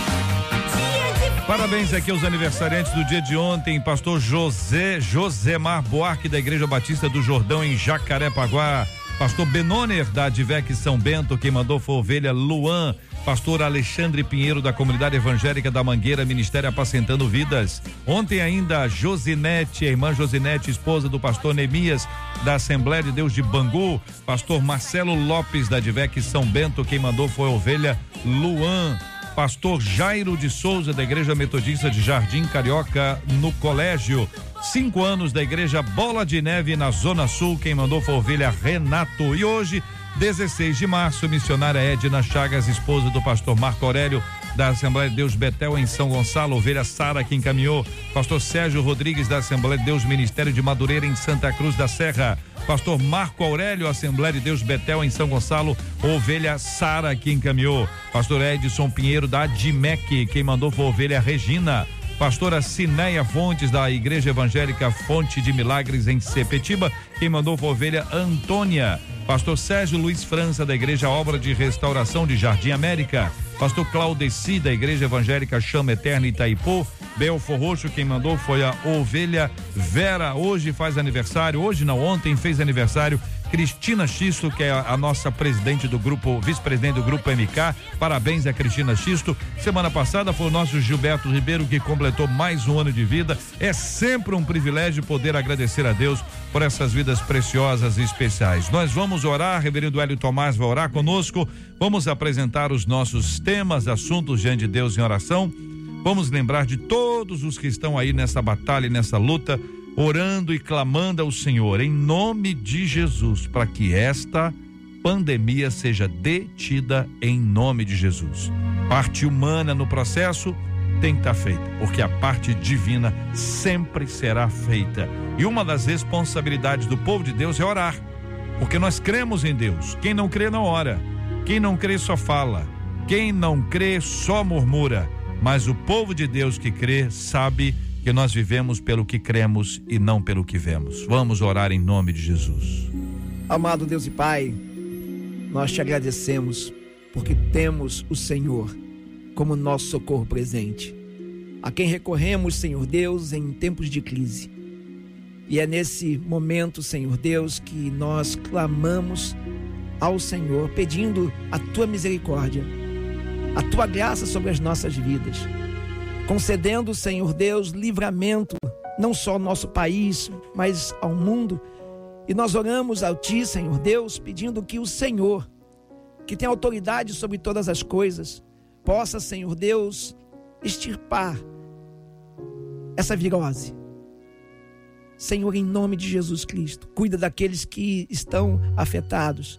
Parabéns aqui aos aniversariantes do dia de ontem, pastor José Josemar Buarque da Igreja Batista do Jordão em Jacarepaguá, pastor Benoner da Advec São Bento, quem mandou foi ovelha Luan, pastor Alexandre Pinheiro da Comunidade Evangélica da Mangueira, Ministério Apacentando Vidas. Ontem ainda Josinete, a irmã Josinete, esposa do pastor Neemias da Assembleia de Deus de Bangu, pastor Marcelo Lopes da Advec São Bento, quem mandou foi ovelha Luan pastor Jairo de Souza, da Igreja Metodista de Jardim Carioca, no colégio. Cinco anos da Igreja Bola de Neve, na Zona Sul. Quem mandou foi a ovelha Renato. E hoje, 16 de março, missionária Edna Chagas, esposa do pastor Marco Aurélio, da Assembleia de Deus Betel em São Gonçalo, ovelha Sara que encaminhou, pastor Sérgio Rodrigues da Assembleia de Deus Ministério de Madureira em Santa Cruz da Serra, pastor Marco Aurélio, Assembleia de Deus Betel em São Gonçalo, ovelha Sara que encaminhou, pastor Edson Pinheiro da Admec, quem mandou foi ovelha Regina, pastora Cineia Fontes da Igreja Evangélica Fonte de Milagres em Sepetiba, quem mandou foi a ovelha Antônia, pastor Sérgio Luiz França da Igreja Obra de Restauração de Jardim América, pastor Claudeci da Igreja Evangélica Chama Eterna Itaipu, Belfor Roxo, quem mandou foi a ovelha Vera, hoje faz aniversário, hoje não, ontem fez aniversário Cristina Xisto, que é a, nossa presidente do grupo, vice-presidente do grupo MK. Parabéns a Cristina Xisto. Semana passada foi o nosso Gilberto Ribeiro que completou mais um ano de vida. É sempre um privilégio poder agradecer a Deus por essas vidas preciosas e especiais. Nós vamos orar, Reverendo Hélio Tomás vai orar conosco. Vamos apresentar os nossos temas, assuntos diante de Deus em oração. Vamos lembrar de todos os que estão aí nessa batalha e nessa luta orando e clamando ao Senhor em nome de Jesus para que esta pandemia seja detida em nome de Jesus. Parte humana no processo tem que estar feita, porque a parte divina sempre será feita. E uma das responsabilidades do povo de Deus é orar, porque nós cremos em Deus. Quem não crê não ora. Quem não crê só fala. Quem não crê só murmura. Mas o povo de Deus que crê sabe que nós vivemos pelo que cremos e não pelo que vemos. Vamos orar em nome de Jesus. Amado Deus e Pai, nós te agradecemos porque temos o Senhor como nosso socorro presente, a quem recorremos, Senhor Deus, em tempos de crise. E é nesse momento, Senhor Deus, que nós clamamos ao Senhor, pedindo a tua misericórdia, a tua graça sobre as nossas vidas concedendo, Senhor Deus, livramento, não só ao nosso país, mas ao mundo. E nós oramos a Ti, Senhor Deus, pedindo que o Senhor, que tem autoridade sobre todas as coisas, possa, Senhor Deus, extirpar essa virose. Senhor, em nome de Jesus Cristo, cuida daqueles que estão afetados.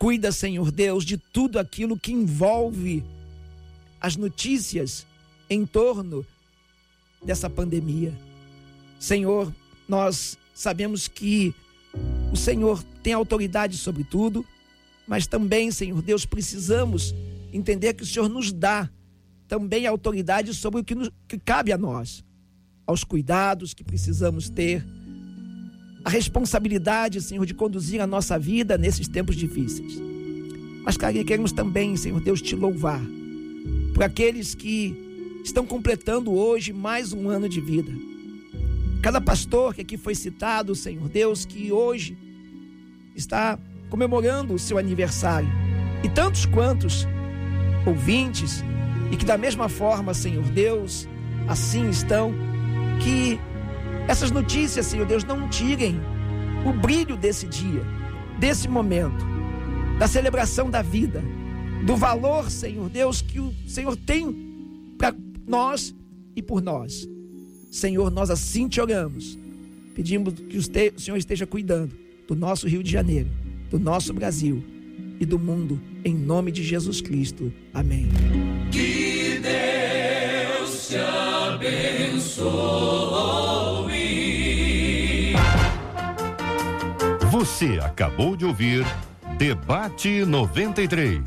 Cuida, Senhor Deus, de tudo aquilo que envolve as notícias em torno dessa pandemia. Senhor, nós sabemos que o Senhor tem autoridade sobre tudo, mas também, Senhor Deus, precisamos entender que o Senhor nos dá também autoridade sobre o que, nos, que cabe a nós. aos cuidados que precisamos ter, a responsabilidade, Senhor, de conduzir a nossa vida nesses tempos difíceis. Mas queremos também, Senhor Deus, te louvar por aqueles que estão completando hoje mais um ano de vida. Cada pastor que aqui foi citado, Senhor Deus, que hoje está comemorando o seu aniversário. E tantos quantos ouvintes, e que da mesma forma, Senhor Deus, assim estão, que essas notícias, Senhor Deus, não tirem o brilho desse dia, desse momento, da celebração da vida, do valor, Senhor Deus, que o Senhor tem nós e por nós. Senhor, nós assim te oramos. Pedimos que o Senhor esteja cuidando do nosso Rio de Janeiro, do nosso Brasil e do mundo, em nome de Jesus Cristo. Amém. Que Deus te abençoe. Você acabou de ouvir Debate 93.